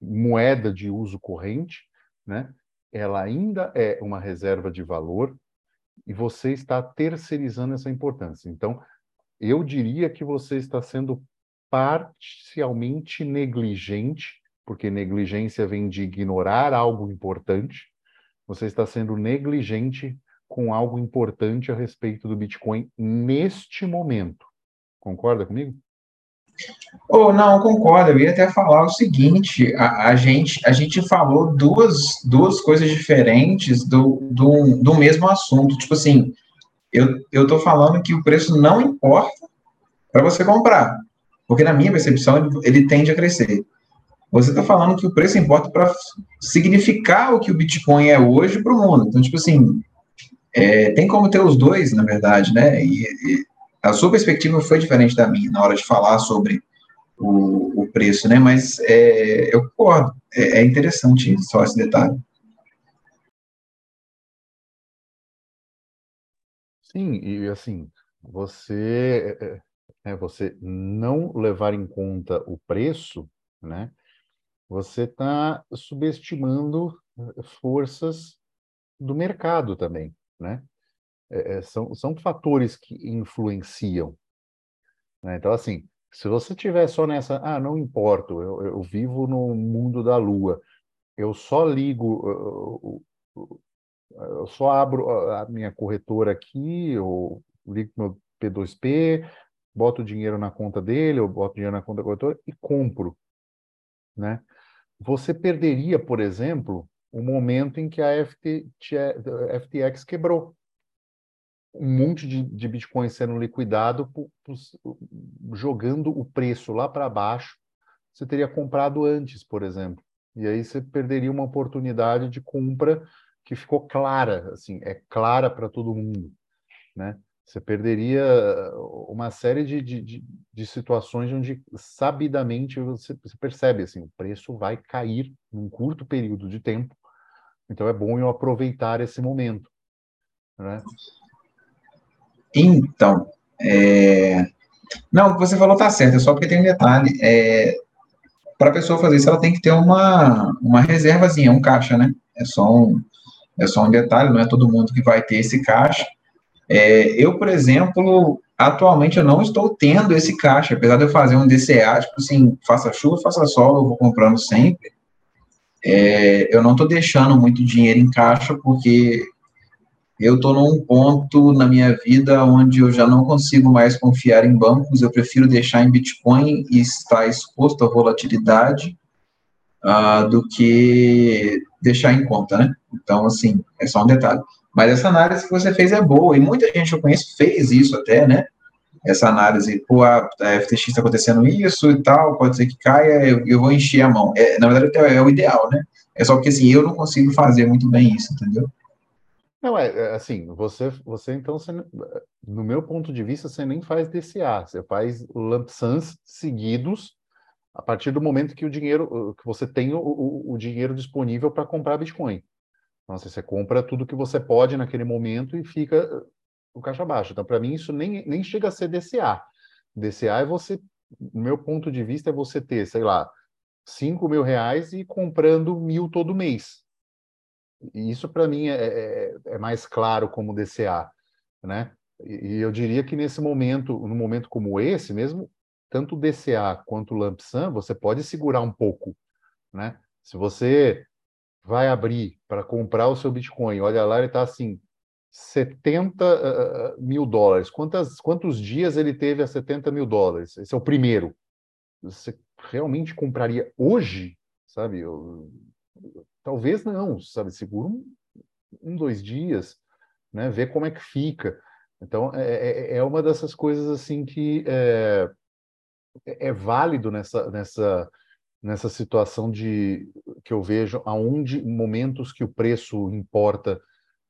S1: moeda de uso corrente, né? ela ainda é uma reserva de valor e você está terceirizando essa importância. Então, eu diria que você está sendo parcialmente negligente porque negligência vem de ignorar algo importante, você está sendo negligente com algo importante a respeito do Bitcoin neste momento. Concorda comigo?
S2: Oh, não, concordo. Eu ia até falar o seguinte: a, a, gente, a gente falou duas, duas coisas diferentes do, do, do mesmo assunto. Tipo assim, eu, tô falando que o preço não importa para você comprar, porque na minha percepção ele, ele tende a crescer. Você está falando que o preço importa para significar o que o Bitcoin é hoje para o mundo. Então, tipo assim, é, tem como ter os dois, na verdade, né? E, e, a sua perspectiva foi diferente da minha na hora de falar sobre o, o preço, né? Mas é, eu concordo. É, é interessante só esse detalhe.
S1: Sim, e assim, você, é, você não levar em conta o preço, né? você está subestimando eh, forças do mercado também, né? É, é, são, são fatores que influenciam. Né? Então, assim, se você tiver só nessa, ah, não importo, eu, eu vivo no mundo da lua, eu só ligo, eu só abro a minha corretora aqui, eu ligo meu P2P, boto o dinheiro na conta dele, eu boto dinheiro na conta da corretora e compro, né? você perderia, por exemplo, o momento em que a FT, FTX quebrou. Um monte de, de Bitcoin sendo liquidado, jogando o preço lá para baixo. Você teria comprado antes, por exemplo. E aí você perderia uma oportunidade de compra que ficou clara, assim, é clara para todo mundo, né? Você perderia uma série de, de, de, situações onde sabidamente você, você, percebe assim, o preço vai cair num curto período de tempo. Então é bom eu aproveitar esse momento. Né?
S2: Então, é... não, você falou está certo, é só porque tem um detalhe. É... Para a pessoa fazer isso, ela tem que ter uma, uma reservazinha, um caixa, né? É só um, é só um detalhe, não é todo mundo que vai ter esse caixa. É, eu, por exemplo, atualmente eu não estou tendo esse caixa, apesar de eu fazer um DCA, tipo assim, faça chuva, faça sol, eu vou comprando sempre. É, eu não estou deixando muito dinheiro em caixa porque eu estou num ponto na minha vida onde eu já não consigo mais confiar em bancos, eu prefiro deixar em Bitcoin e estar exposto à volatilidade uh, do que deixar em conta, né? Então, assim, é só um detalhe. Mas essa análise que você fez é boa, e muita gente que eu conheço fez isso até, né? Essa análise, pô, a, FTX está acontecendo isso e tal, pode ser que caia, eu, eu vou encher a mão. É, na verdade, é, é o ideal, né? É só que, assim, eu não consigo fazer muito bem isso, entendeu?
S1: Não, é, é assim, você, você então, você, no meu ponto de vista, você nem faz DCA, você faz lump seguidos a partir do momento que o dinheiro, que você tem o, o dinheiro disponível para comprar Bitcoin. Nossa, você compra tudo que você pode naquele momento e fica uh, o caixa baixo. Então, para mim, isso nem, nem chega a ser DCA. DCA é você, no meu ponto de vista, é você ter, sei lá, 5 mil reais e comprando mil todo mês. E isso, para mim, é, é, é, mais claro como DCA, né? E eu diria que nesse momento, num momento como esse, mesmo tanto o DCA quanto o lump sum, você pode segurar um pouco, né? Se você vai abrir para comprar o seu Bitcoin, olha lá, ele está assim, 70 uh, mil dólares. Quantas, quantos dias ele teve a 70 mil dólares? Esse é o primeiro. Você realmente compraria hoje? Sabe? Eu, talvez não, sabe? Segura um, um, dois dias, né? Ver como é que fica. Então, é, é, é uma dessas coisas assim que é, é válido nessa, nessa, nessa situação de que eu vejo aonde momentos que o preço importa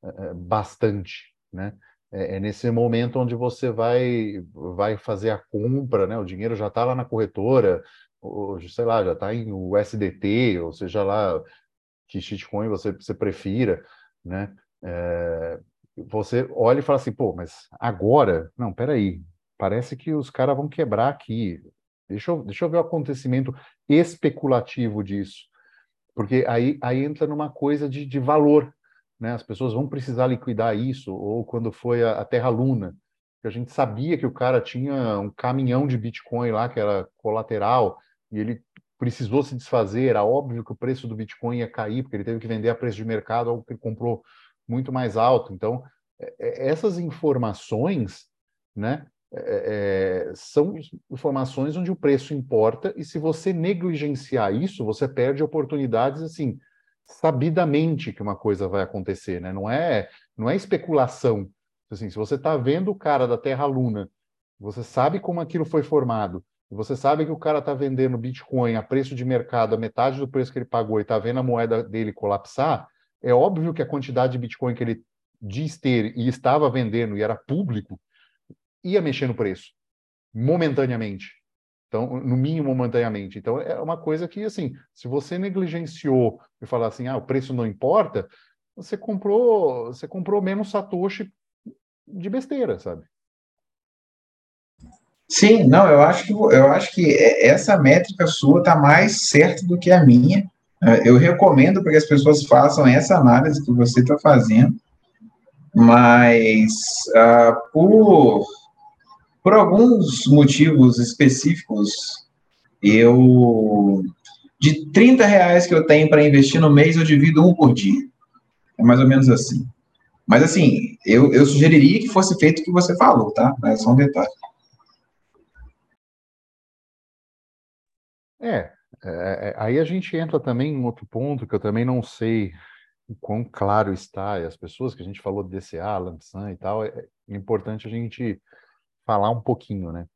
S1: é, bastante, né? É, é, nesse momento onde você vai vai fazer a compra, né? O dinheiro já está lá na corretora, ou, sei lá, já está em USDT, ou seja lá que shitcoin você, você prefira, né? É, você olha e fala assim, pô, mas agora, não, peraí, parece que os caras vão quebrar aqui. Deixa eu, deixa eu ver o acontecimento especulativo disso. Porque aí, aí entra numa coisa de, de valor. Né? As pessoas vão precisar liquidar isso, ou quando foi a, a Terra Luna, que a gente sabia que o cara tinha um caminhão de Bitcoin lá, que era colateral, e ele precisou se desfazer, era óbvio que o preço do Bitcoin ia cair, porque ele teve que vender a preço de mercado, algo que ele comprou muito mais alto. Então, é, é, essas informações, né, é, é, são informações onde o preço importa e se você negligenciar isso, você perde oportunidades assim sabidamente que uma coisa vai acontecer, né? Não é não é especulação. Assim, se você está vendo o cara da Terra Luna, você sabe como aquilo foi formado, você sabe que o cara está vendendo Bitcoin a preço de mercado, a metade do preço que ele pagou e está vendo a moeda dele colapsar, é óbvio que a quantidade de Bitcoin que ele diz ter e estava vendendo e era público ia mexer no preço, momentaneamente. Então, no mínimo momentaneamente. Então, é uma coisa que, assim, se você negligenciou e falar assim, ah, o preço não importa, você comprou, você comprou menos Satoshi de besteira, sabe?
S2: Sim, não, eu acho que eu acho que essa métrica sua está mais certa do que a minha. Eu recomendo para que as pessoas façam essa análise que você está fazendo, mas uh, por por alguns motivos específicos, eu de 30 reais que eu tenho para investir no mês, eu divido um por dia. É mais ou menos assim. Mas assim, eu, eu sugeriria que fosse feito o que você falou, tá? Mas é só um detalhe.
S1: É, é, é aí a gente entra também em outro ponto que eu também não sei o quão claro está, e as pessoas que a gente falou de DCA, Lampsan e tal, é, é importante a gente falar um pouquinho, né?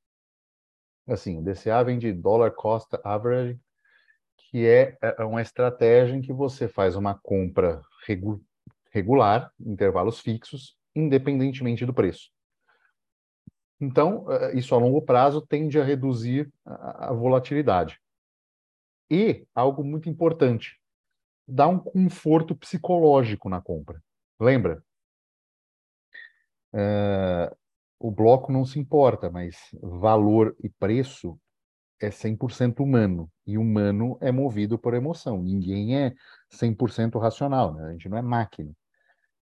S1: Assim, o DCA vem de Dollar Cost Average, que é, é, é uma estratégia em que você faz uma compra regu regular, intervalos fixos, independentemente do preço. Então, é, isso a longo prazo tende a reduzir a volatilidade. E, algo muito importante, dá um conforto psicológico na compra. Lembra? Uh, o bloco não se importa, mas valor e preço é 100% humano. E humano é movido por emoção. Ninguém é 100% racional, né? A gente não é máquina.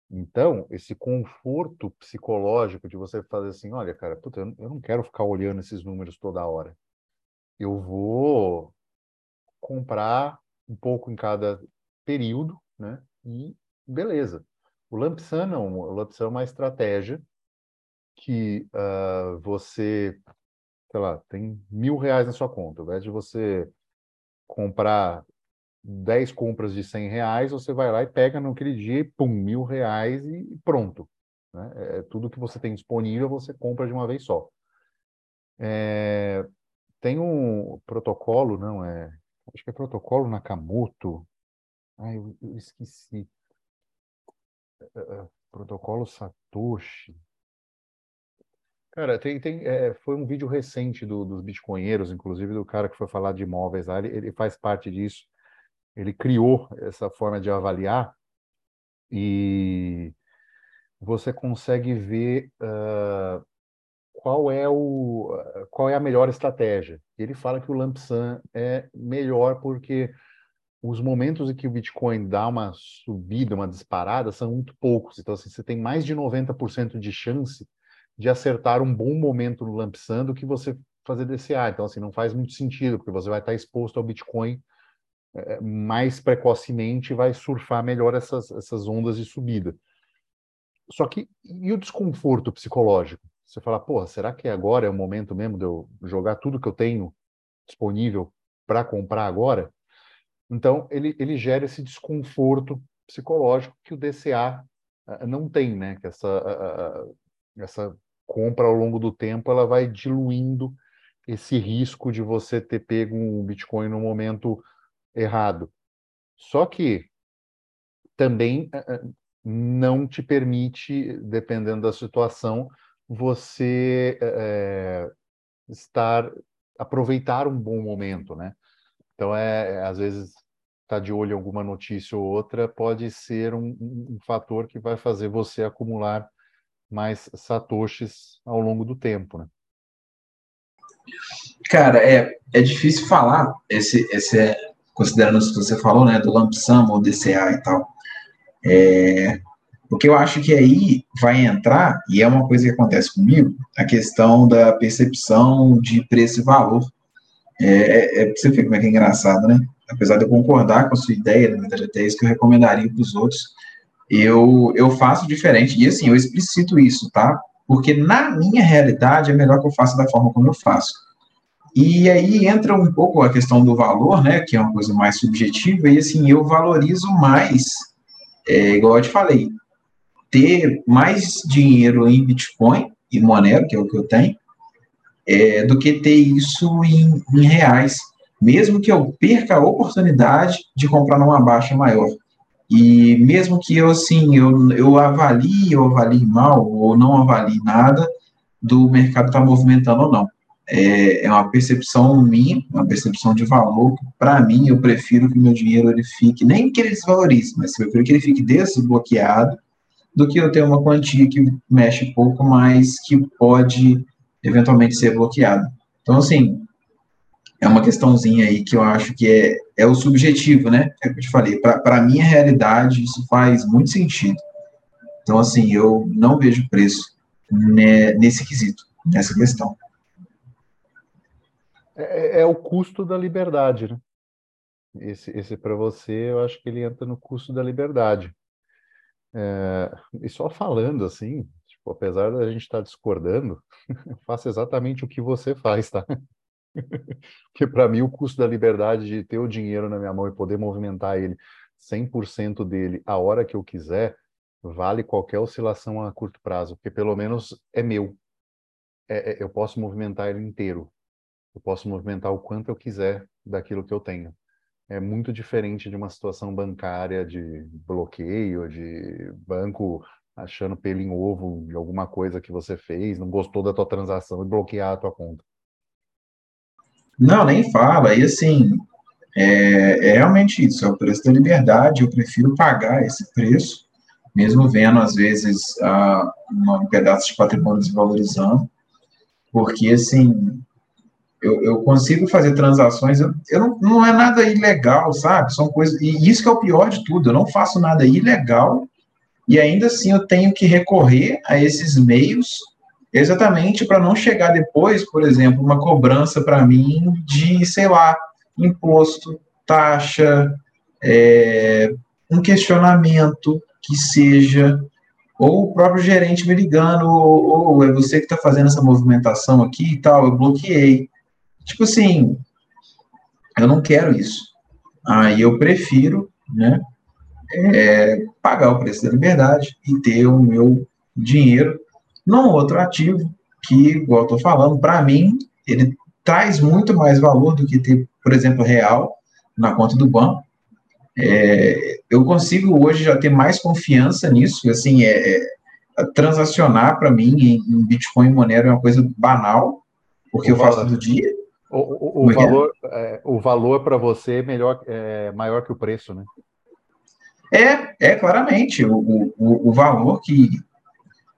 S1: Então, esse conforto psicológico de você fazer assim, olha, cara, puta, eu não quero ficar olhando esses números toda hora. Eu vou comprar um pouco em cada período, né? E beleza. O lump sum não, o é uma estratégia que uh, você, sei lá, tem mil reais na sua conta. Ao invés de você comprar 10 compras de 100 reais, você vai lá e pega naquele dia pum, mil reais e pronto. Né? É, é tudo que você tem disponível, você compra de uma vez só. É, tem um protocolo, não é? Acho que é protocolo Nakamoto. Ai, eu, eu esqueci. É, é, protocolo Satoshi. Cara, tem, tem, é, foi um vídeo recente do, dos bitcoinheiros, inclusive do cara que foi falar de imóveis lá, ele, ele faz parte disso. Ele criou essa forma de avaliar e você consegue ver uh, qual é o qual é a melhor estratégia. Ele fala que o lump é melhor porque os momentos em que o Bitcoin dá uma subida, uma disparada, são muito poucos. Então, assim, você tem mais de 90% de chance de acertar um bom momento no lump sum do que você fazer DCA. Então, assim, não faz muito sentido, porque você vai estar exposto ao Bitcoin é, mais precocemente vai surfar melhor essas, essas ondas de subida. Só que, e o desconforto psicológico? Você fala, porra, será que agora é o momento mesmo de eu jogar tudo que eu tenho disponível para comprar agora? Então, ele, ele gera esse desconforto psicológico que o DCA uh, não tem, né? Que essa, uh, essa compra ao longo do tempo ela vai diluindo esse risco de você ter pego um Bitcoin no momento errado. Só que também uh, não te permite, dependendo da situação, você estar aproveitar um bom momento, né? Então, é, é às vezes, tá de olho em alguma notícia ou outra pode ser um, um, fator que vai fazer você acumular mais satoshis ao longo do tempo, né?
S2: Cara, é, é difícil falar, esse, esse é, considerando isso que você falou, né, do lump sum ou DCA e tal. É, o que eu acho que aí vai entrar, e é uma coisa que acontece comigo, a questão da percepção de preço e valor. É, é, é você ver como é que é engraçado, né? Apesar de eu concordar com a sua ideia, na verdade, até isso que eu recomendaria para os outros, eu, eu faço diferente. E assim, eu explicito isso, tá? Porque na minha realidade é melhor que eu faça da forma como eu faço. E aí entra um pouco a questão do valor, né? Que é uma coisa mais subjetiva, e assim, eu valorizo mais, é, igual eu te falei, ter mais dinheiro em Bitcoin e Monero, que é o que eu tenho, é, do que ter isso em, em, reais, mesmo que eu perca a oportunidade de comprar numa baixa maior. E mesmo que eu, assim, eu, eu avalie, eu avalie mal, ou não avalie nada do mercado estar tá movimentando ou não. É, é uma percepção minha, uma percepção de valor. Para mim, eu prefiro que meu dinheiro ele fique, nem que ele desvalorize, mas eu prefiro que ele fique desbloqueado do que eu ter uma quantia que mexe pouco, mas que pode eventualmente ser bloqueado. Então, assim, é uma questãozinha aí que eu acho que é, é o subjetivo, né? É o que eu te falei. Para a minha realidade, isso faz muito sentido. Então, assim, eu não vejo preço né, nesse quesito, nessa questão.
S1: É, é, o custo da liberdade, né? Esse, esse para você, eu acho que ele entra no custo da liberdade. É, e só falando assim, tipo, apesar da gente estar tá discordando, eu faço exatamente o que você faz, tá? Porque para mim o custo da liberdade de ter o dinheiro na minha mão e poder movimentar ele 100% dele a hora que eu quiser, vale qualquer oscilação a curto prazo, porque pelo menos é meu. É, é, eu posso movimentar ele inteiro. Eu posso movimentar o quanto eu quiser daquilo que eu tenho. é muito diferente de uma situação bancária de bloqueio, de banco achando pelo em ovo de alguma coisa que você fez, não gostou da tua transação e bloquear a tua conta.
S2: Não, nem fala. E assim, é, é realmente isso, é o preço da liberdade. Eu prefiro pagar esse preço, mesmo vendo, às vezes, a, um pedaço de patrimônio desvalorizando, porque, assim, eu, eu consigo fazer transações, eu, eu não, não é nada ilegal, sabe? São coisas, e isso que é o pior de tudo, eu não faço nada ilegal, e ainda assim eu tenho que recorrer a esses meios exatamente para não chegar depois, por exemplo, uma cobrança para mim de, sei lá, imposto, taxa, é, um questionamento que seja, ou o próprio gerente me ligando, ou, ou é você que está fazendo essa movimentação aqui e tal, eu bloqueei. Tipo assim, eu não quero isso. Aí eu prefiro, né, é, pagar o preço da liberdade e ter o meu dinheiro num outro ativo que, igual eu estou falando, para mim, ele traz muito mais valor do que ter, por exemplo, real na conta do banco. É, eu consigo hoje já ter mais confiança nisso, assim, é, é transacionar para mim em, em, Bitcoin e Monero é uma coisa banal, porque o eu faço todo dia.
S1: O, o, o é é? valor, é, o valor para você é melhor, é maior que o preço, né?
S2: É, é claramente o, o, o valor que,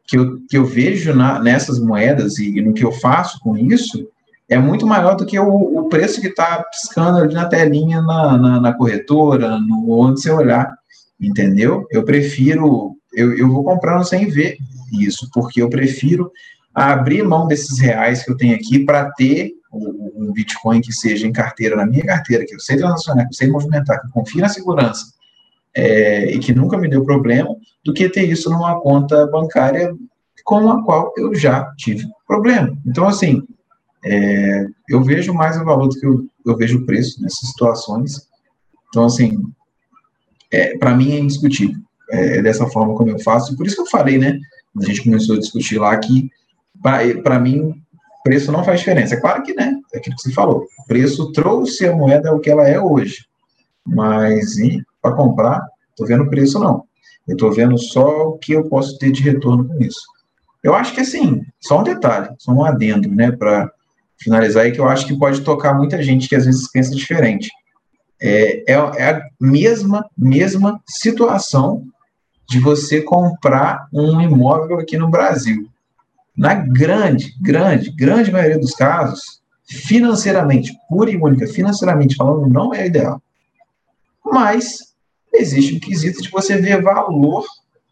S2: que, eu, que eu vejo na, nessas moedas e, e no que eu faço com isso é muito maior do que o, o preço que está piscando ali na telinha na, na, na, corretora, no onde você olhar, entendeu? Eu prefiro, eu, eu vou comprando sem ver isso, porque eu prefiro abrir mão desses reais que eu tenho aqui para ter um Bitcoin que seja em carteira, na minha carteira, que eu sei transacionar, que eu sei movimentar, que eu confio na segurança, é, e que nunca me deu problema, do que ter isso numa conta bancária com a qual eu já tive problema. Então, assim, é, eu vejo mais o valor do que eu, eu vejo o preço nessas situações. Então, assim, é, para mim é indiscutível. É, é, dessa forma como eu faço. Por isso que eu falei, né? A gente começou a discutir lá que, para mim, preço não faz diferença. É claro que, né? É aquilo que você falou. O preço trouxe a moeda o que ela é hoje. Mas, para comprar, estou vendo o preço não. Eu estou vendo só o que eu posso ter de retorno com isso. Eu acho que, assim, só um detalhe, só um adendo, né? Para finalizar aí, que eu acho que pode tocar muita gente que às vezes pensa diferente. É, é, é a mesma, mesma situação de você comprar um imóvel aqui no Brasil. Na grande, grande, grande maioria dos casos, financeiramente, pura e única, financeiramente falando, não é ideal. Mas existe um quesito de você ver valor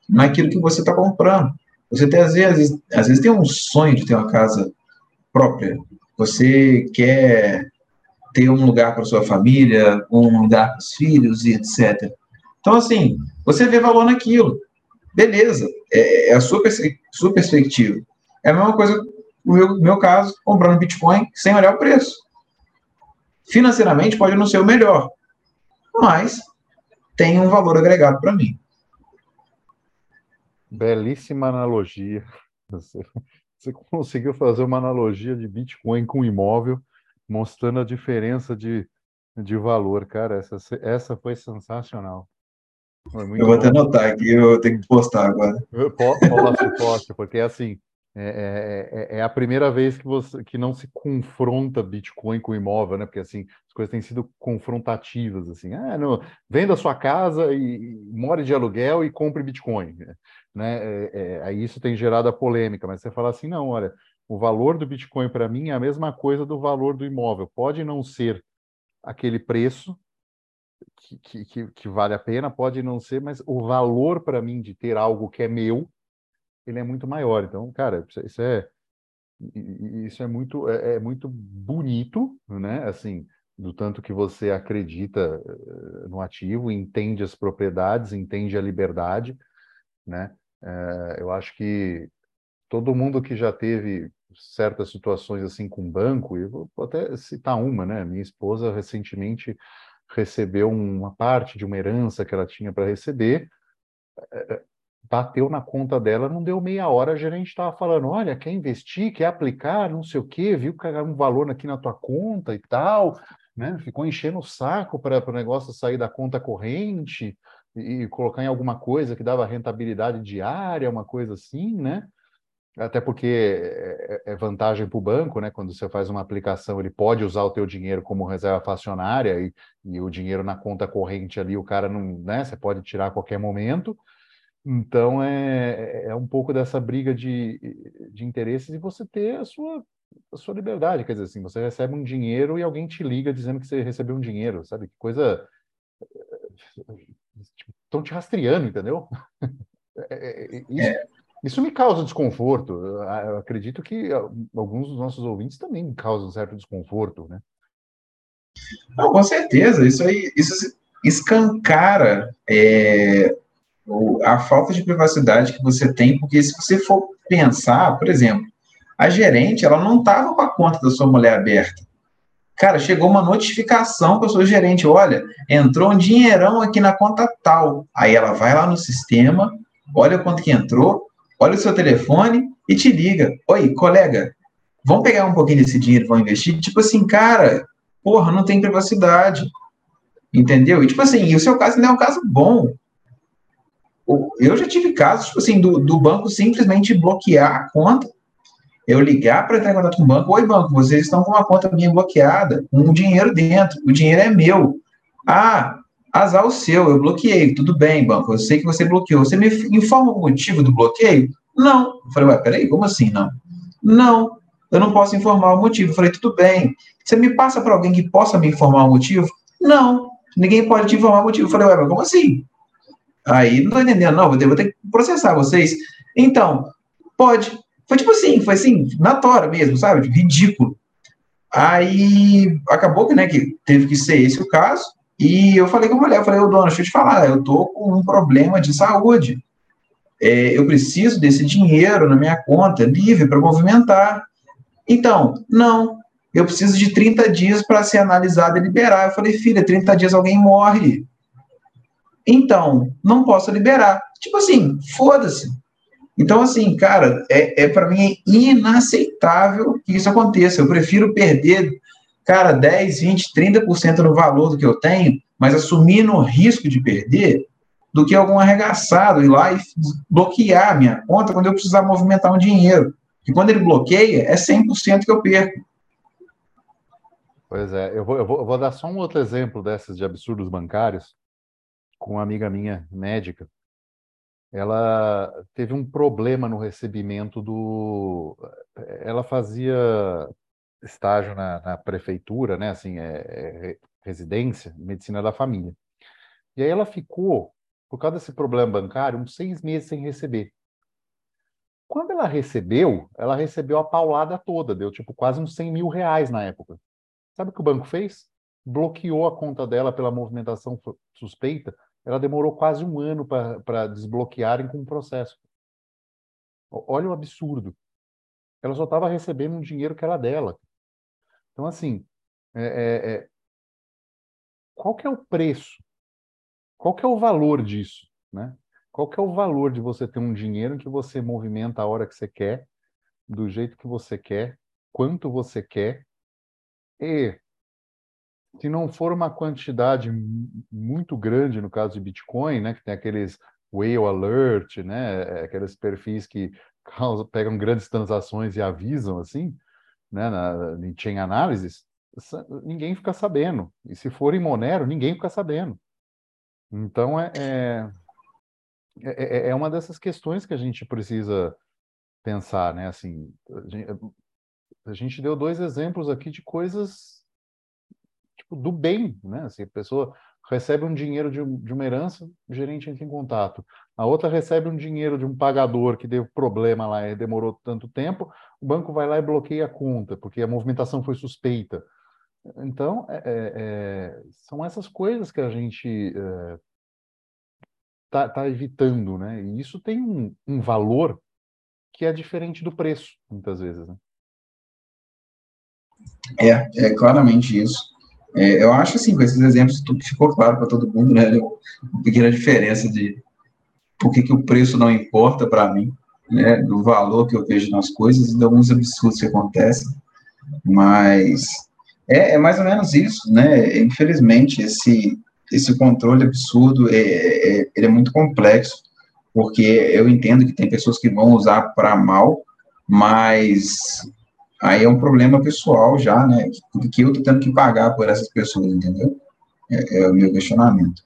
S2: naquilo que você está comprando. Você tem, às vezes, às vezes tem um sonho de ter uma casa própria, você quer ter um lugar para sua família, um lugar para os filhos e etc. Então, assim, você vê valor naquilo. Beleza, é, é a sua, sua perspectiva. É a mesma coisa no meu, meu caso, comprando Bitcoin sem olhar o preço. Financeiramente pode não ser o melhor, mas tem um valor agregado para mim.
S1: Belíssima analogia. Você você conseguiu fazer uma analogia de Bitcoin com imóvel, mostrando a diferença de, de valor, cara. Essa, essa foi sensacional.
S2: Foi eu vou bom. até anotar aqui, eu tenho que postar agora.
S1: Posta, posta, porque assim, é, é, é, é, a primeira vez que você que não se confronta Bitcoin com imóvel, né? Porque assim, as coisas têm sido confrontativas, assim, ah, não, venda sua casa e, e more de aluguel e compre Bitcoin né? É, é, aí isso tem gerado a polêmica, mas você fala assim, não, olha, o valor do Bitcoin para mim é a mesma coisa do valor do imóvel. Pode não ser aquele preço que, que, que vale a pena, pode não ser, mas o valor para mim de ter algo que é meu, ele é muito maior. Então, cara, isso é isso é muito é, é muito bonito, né? Assim, do tanto que você acredita eh, no ativo, entende as propriedades, entende a liberdade, né? É, eu acho que todo mundo que já teve certas situações assim com banco, e vou até citar uma, né? Minha esposa recentemente recebeu uma parte de uma herança que ela tinha para receber, é, é, bateu na conta dela, não deu meia hora, a gerente estava falando, olha, quer investir, quer aplicar, não sei o quê, viu que um valor aqui na tua conta e tal, né? Ficou enchendo o saco para o negócio sair da conta corrente e, e colocar em alguma coisa que dava rentabilidade diária, uma coisa assim, né? Até porque é, é, é vantagem para o banco, né? Quando você faz uma aplicação, ele pode usar o teu dinheiro como reserva fracionária e, e o dinheiro na conta corrente ali, o cara não, né? Você pode tirar a qualquer momento. Então é, é um pouco dessa briga de, de interesses e você ter a sua, a sua liberdade. Quer dizer, assim, você recebe um dinheiro e alguém te liga dizendo que você recebeu um dinheiro, sabe? Que coisa. Estão te rastreando, entendeu? É, é, isso, é. Isso me causa desconforto. Eu acredito que alguns dos nossos ouvintes também causam certo desconforto, né?
S2: Não, com certeza. Isso aí, isso escancara é, a falta de privacidade que você tem, porque se você for pensar, por exemplo, a gerente, ela não estava com a conta da sua mulher aberta. Cara, chegou uma notificação para a sua gerente, olha, entrou um dinheirão aqui na conta tal. Aí ela vai lá no sistema, olha quanto que entrou, olha o seu telefone e te liga. Oi, colega, vamos pegar um pouquinho desse dinheiro, vamos investir? Tipo assim, cara, porra, não tem privacidade. Entendeu? E tipo assim, e o seu caso não é um caso bom. Eu já tive casos, tipo assim, do, do banco simplesmente bloquear a conta. Eu ligar para entrar em contato com o banco, oi banco, vocês estão com uma conta minha bloqueada, com um dinheiro dentro, o dinheiro é meu. Ah, Azar o seu, eu bloqueei. Tudo bem, banco, eu sei que você bloqueou. Você me informa o motivo do bloqueio? Não. Eu falei, ué, peraí, como assim não? Não, eu não posso informar o motivo. Eu falei, tudo bem. Você me passa para alguém que possa me informar o motivo? Não, ninguém pode te informar o motivo. Eu falei, ué, mas como assim? Aí, não tô entendendo, não, vou ter, vou ter que processar vocês. Então, pode. Foi tipo assim, foi assim, na tora mesmo, sabe? Tipo, ridículo. Aí, acabou que, né, que teve que ser esse o caso. E eu falei com a mulher, eu falei, ô dona, deixa eu te falar, eu tô com um problema de saúde. É, eu preciso desse dinheiro na minha conta livre para movimentar. Então, não, eu preciso de 30 dias para ser analisado e liberar. Eu falei, filha, 30 dias alguém morre. Então, não posso liberar. Tipo assim, foda-se. Então, assim, cara, é, é para mim é inaceitável que isso aconteça. Eu prefiro perder cara, 10, 20, 30% no valor do que eu tenho, mas assumindo o risco de perder, do que algum arregaçado ir lá e bloquear a minha conta quando eu precisar movimentar um dinheiro. E quando ele bloqueia, é 100% que eu perco.
S1: Pois é, eu vou, eu, vou, eu vou dar só um outro exemplo desses de absurdos bancários, com uma amiga minha, médica. Ela teve um problema no recebimento do. Ela fazia estágio na, na prefeitura, né, assim, é, é, residência, medicina da família. E aí ela ficou, por causa desse problema bancário, uns seis meses sem receber. Quando ela recebeu, ela recebeu a paulada toda, deu tipo quase uns 100 mil reais na época. Sabe o que o banco fez? Bloqueou a conta dela pela movimentação suspeita. Ela demorou quase um ano para desbloquearem com o processo. Olha o absurdo. Ela só estava recebendo um dinheiro que era dela. Então, assim, é, é, é, qual que é o preço? Qual que é o valor disso? Né? Qual que é o valor de você ter um dinheiro que você movimenta a hora que você quer, do jeito que você quer, quanto você quer, e se não for uma quantidade muito grande, no caso de Bitcoin, né, que tem aqueles whale alert, né, é, aqueles perfis que pegam grandes transações e avisam assim, né, na, em chain analysis, ninguém fica sabendo. E se for em Monero, ninguém fica sabendo. Então, é, é, é, é uma dessas questões que a gente precisa pensar, né? Assim, a gente, a gente deu dois exemplos aqui de coisas tipo, do bem, né? Assim, a pessoa recebe um dinheiro de, de uma herança, o gerente entra em contato. A outra recebe um dinheiro de um pagador que deu problema lá e demorou tanto tempo, o banco vai lá e bloqueia a conta, porque a movimentação foi suspeita. Então, é, é, é são essas coisas que a gente está é, tá evitando, né? E isso tem um, um, valor que é diferente do preço, muitas vezes. Né?
S2: É, é claramente isso. É, eu acho assim, com esses exemplos, tudo ficou claro para todo mundo, né? Uma pequena diferença de por que, que o preço não importa para mim, né? Do valor que eu vejo nas coisas e de alguns absurdos que acontecem. Mas É, é mais ou menos isso, né? Infelizmente, esse, esse controle absurdo, é, é, é muito complexo, porque eu entendo que tem pessoas que vão usar para mal, mas aí é um problema pessoal já, né? Que eu tô tendo que pagar por essas pessoas, entendeu? É, é o meu questionamento.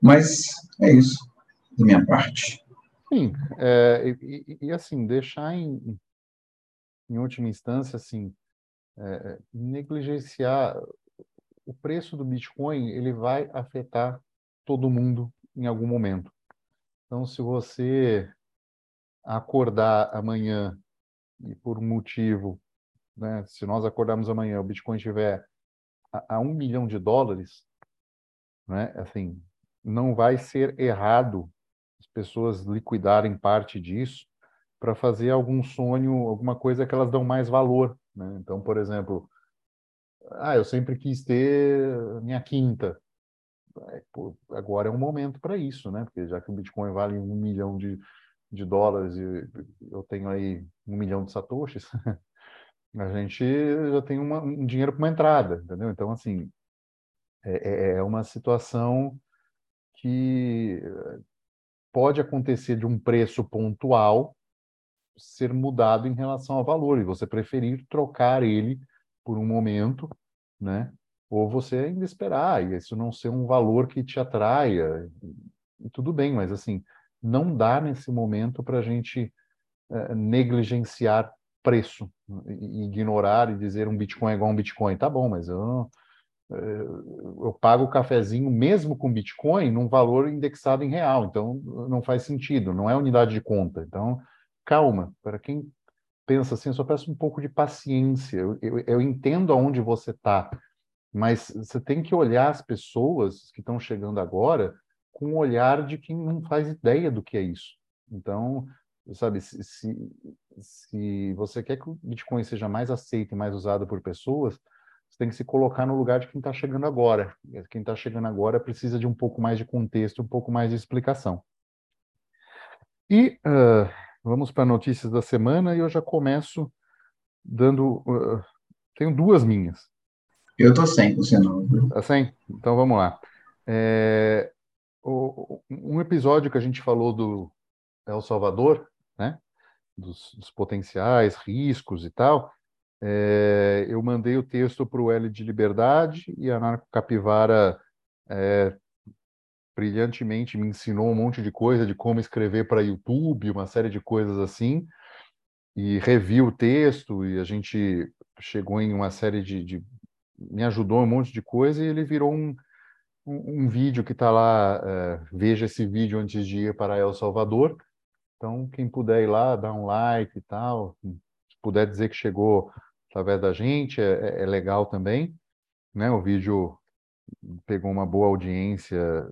S2: Mas é isso, da minha parte.
S1: Sim, é, e, e, assim, deixar em, em última instância, assim, é, negligenciar o preço do Bitcoin, ele vai afetar todo mundo em algum momento. Então, se você acordar amanhã e por motivo, né, se nós acordarmos amanhã, o Bitcoin estiver a, a um milhão de dólares, né, assim, não vai ser errado as pessoas liquidarem parte disso para fazer algum sonho, alguma coisa que elas dão mais valor. Né? Então, por exemplo, ah, eu sempre quis ter minha quinta. Pô, agora é um momento para isso, né? Porque já que o Bitcoin vale um milhão de, de dólares e eu tenho aí um milhão de satoshis, a gente já tem uma, um dinheiro para uma entrada, entendeu? Então, assim, é, é, é uma situação que pode acontecer de um preço pontual ser mudado em relação ao valor e você preferir trocar ele por um momento, né? Ou você ainda esperar e isso não ser um valor que te atraia. E tudo bem, mas assim, não dá nesse momento para a gente é, negligenciar preço, e ignorar e dizer um Bitcoin é igual a um Bitcoin. Tá bom, mas eu eh, eu pago o cafezinho mesmo com Bitcoin num valor indexado em real, então não faz sentido, não é unidade de conta. Então, calma, para quem pensa assim, eu só peço um pouco de paciência. Eu, eu, eu entendo aonde você está, mas você tem que olhar as pessoas que estão chegando agora com o olhar de quem não faz ideia do que é isso. Então, sabe, se, se, se você quer que o Bitcoin seja mais aceito e mais usado por pessoas, você tem que se colocar no lugar de quem está chegando agora. Quem está chegando agora precisa de um pouco mais de contexto, um pouco mais de explicação. E uh, vamos para notícias da semana e eu já começo dando. Uh, tenho duas minhas.
S2: Eu estou sem, você não.
S1: Está sem? Então vamos lá. É, um episódio que a gente falou do El Salvador, né? Dos, dos potenciais riscos e tal. É, eu mandei o texto para o L de Liberdade e a Narco Capivara é, brilhantemente me ensinou um monte de coisa de como escrever para YouTube, uma série de coisas assim, e revi o texto e a gente chegou em uma série de, de me ajudou um monte de coisa e ele virou um, um, vídeo que está lá, é, veja esse vídeo antes de ir para El Salvador. Então, quem puder ir lá, dar um like e tal, se puder dizer que chegou através da gente, é, é, é legal também. Né? O vídeo pegou uma boa audiência,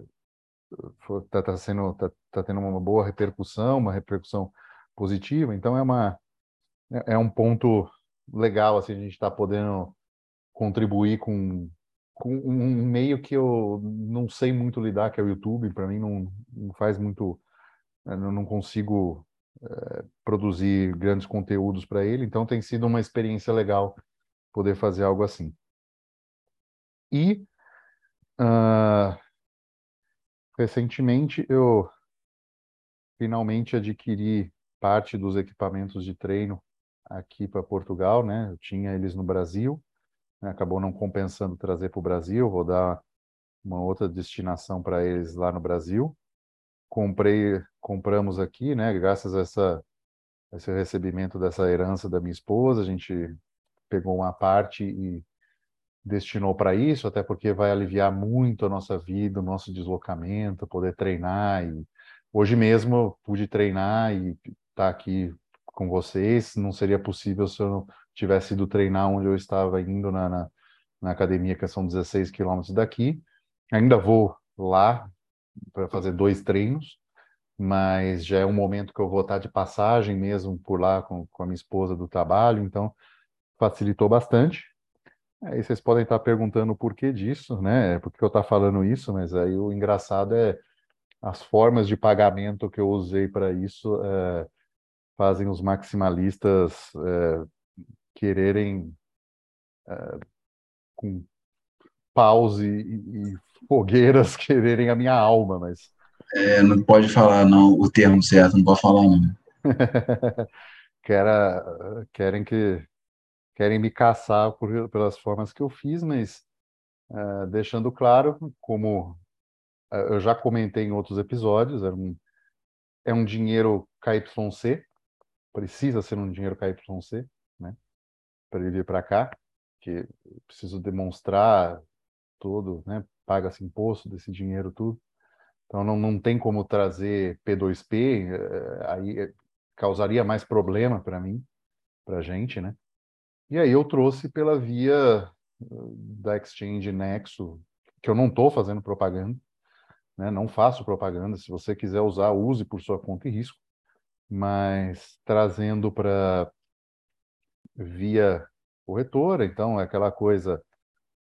S1: está tá sendo tá, tá, tendo uma boa repercussão, uma repercussão positiva. Então é uma é, é um ponto legal assim a gente está podendo contribuir com, com um meio que eu não sei muito lidar, que é o YouTube. Para mim não, não faz muito, eu não consigo é, produzir grandes conteúdos para ele, então tem sido uma experiência legal poder fazer algo assim. E uh, recentemente eu finalmente adquiri parte dos equipamentos de treino aqui para Portugal, né? Eu tinha eles no Brasil, né? acabou não compensando trazer para o Brasil, vou dar uma outra destinação para eles lá no Brasil comprei, compramos aqui, né? Graças a essa, esse recebimento dessa herança da minha esposa, a gente pegou uma parte e destinou para isso, até porque vai aliviar muito a nossa vida, o nosso deslocamento, poder treinar. E hoje mesmo eu pude treinar e estar tá aqui com vocês. Não seria possível se eu tivesse ido treinar onde eu estava indo na, na, na academia, que são 16 quilômetros daqui. Ainda vou lá para fazer dois treinos, mas já é um momento que eu vou estar de passagem mesmo por lá com, com a minha esposa do trabalho, então facilitou bastante. Aí vocês podem estar perguntando o porquê disso, né? Por que eu estou falando isso, mas aí o engraçado é as formas de pagamento que eu usei para isso é, fazem os maximalistas é, quererem é, com paus e, e, fogueiras quererem a minha alma, mas.
S2: É, não pode falar não o termo certo, não pode falar não.
S1: Quera, querem que querem me caçar por, pelas formas que eu fiz, mas uh, deixando claro, como uh, eu já comentei em outros episódios, é um, é um dinheiro KYC, precisa ser um dinheiro KYC, né, para ele vir para cá, que preciso demonstrar tudo, né, paga-se imposto desse dinheiro tudo. Então não, não tem como trazer P2P, uh, aí causaria mais problema para mim, para a gente, né? E aí eu trouxe pela via uh, da Exchange Nexo, que eu não estou fazendo propaganda, né? não faço propaganda. Se você quiser usar, use por sua conta e risco, mas trazendo para via corretora, então é aquela coisa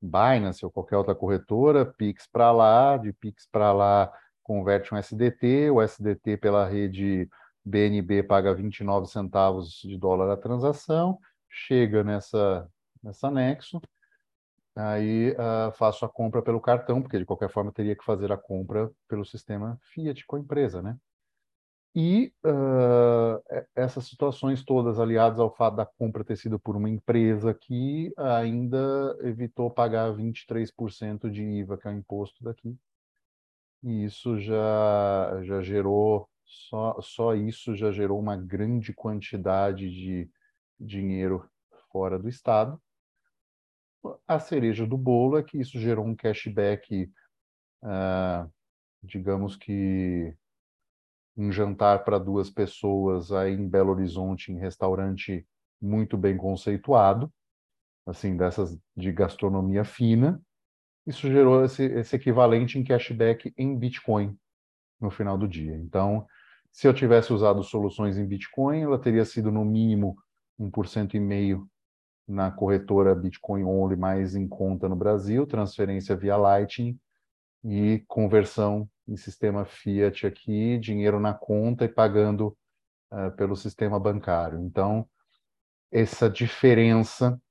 S1: Binance ou qualquer outra corretora, Pix para lá, de Pix para lá converte um SDT, o SDT pela rede BNB paga 29 centavos de dólar a transação, chega nessa, nessa anexo, aí uh, faço a compra pelo cartão, porque de qualquer forma teria que fazer a compra pelo sistema Fiat com a empresa, né? E uh, essas situações todas aliadas ao fato da compra ter sido por uma empresa que ainda evitou pagar 23% de IVA, que é o imposto daqui. E isso já, já gerou só, só isso já gerou uma grande quantidade de dinheiro fora do estado. A cereja do bolo é que isso gerou um cashback, uh, digamos que um jantar para duas pessoas aí em Belo Horizonte, em restaurante muito bem conceituado, assim, dessas de gastronomia fina. Isso gerou esse, esse equivalente em cashback em Bitcoin no final do dia. Então, se eu tivesse usado soluções em Bitcoin, ela teria sido no mínimo 1,5% na corretora Bitcoin Only mais em conta no Brasil, transferência via Lightning e conversão em sistema Fiat aqui, dinheiro na conta e pagando uh, pelo sistema bancário. Então, essa diferença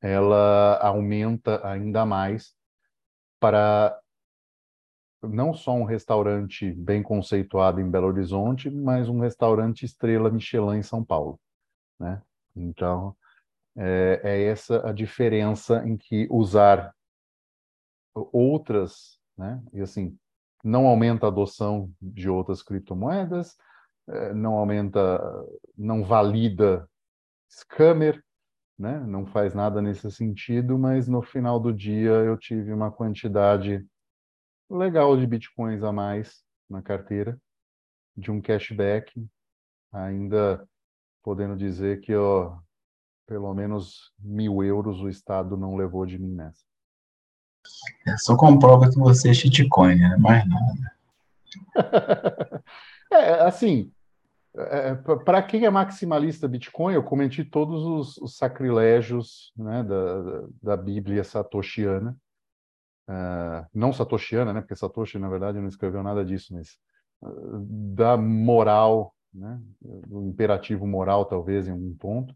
S1: ela aumenta ainda mais para não só um restaurante bem conceituado em Belo Horizonte, mas um restaurante estrela Michelin em São Paulo, né? Então, é, é essa a diferença em que usar outras, né? E assim, não aumenta a adoção de outras criptomoedas, é, não aumenta, não valida scammer, né? Não faz nada nesse sentido, mas no final do dia eu tive uma quantidade legal de bitcoins a mais na carteira, de um cashback, ainda podendo dizer que ó, pelo menos mil euros o Estado não levou de mim nessa.
S2: É, só comprova que você é shitcoin, né? Mais nada.
S1: é, assim, é, para quem é maximalista Bitcoin, eu cometi todos os, os sacrilégios né, da, da Bíblia satoshiana, uh, não satoshiana, né, porque Satoshi, na verdade, não escreveu nada disso, mas uh, da moral, né, do imperativo moral, talvez, em um ponto.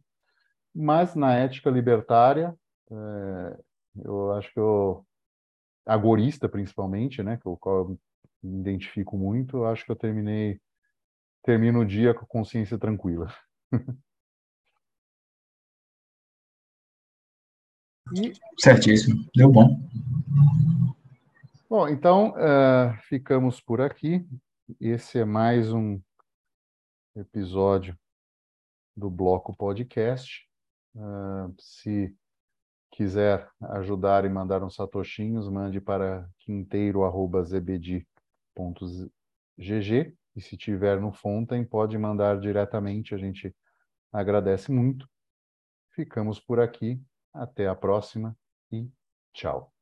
S1: Mas na ética libertária, uh, eu acho que eu, agorista principalmente, né, com o qual eu me identifico muito, acho que eu terminei termino o dia com consciência tranquila.
S2: E... Certíssimo, deu bom.
S1: Bom, então uh, ficamos por aqui. Esse é mais um episódio do Bloco Podcast. Uh, se quiser ajudar e mandar uns satoshinhos, mande para quinteiro.zbd.gg e se tiver no Fonten, pode mandar diretamente, a gente agradece muito. Ficamos por aqui. Até a próxima e tchau.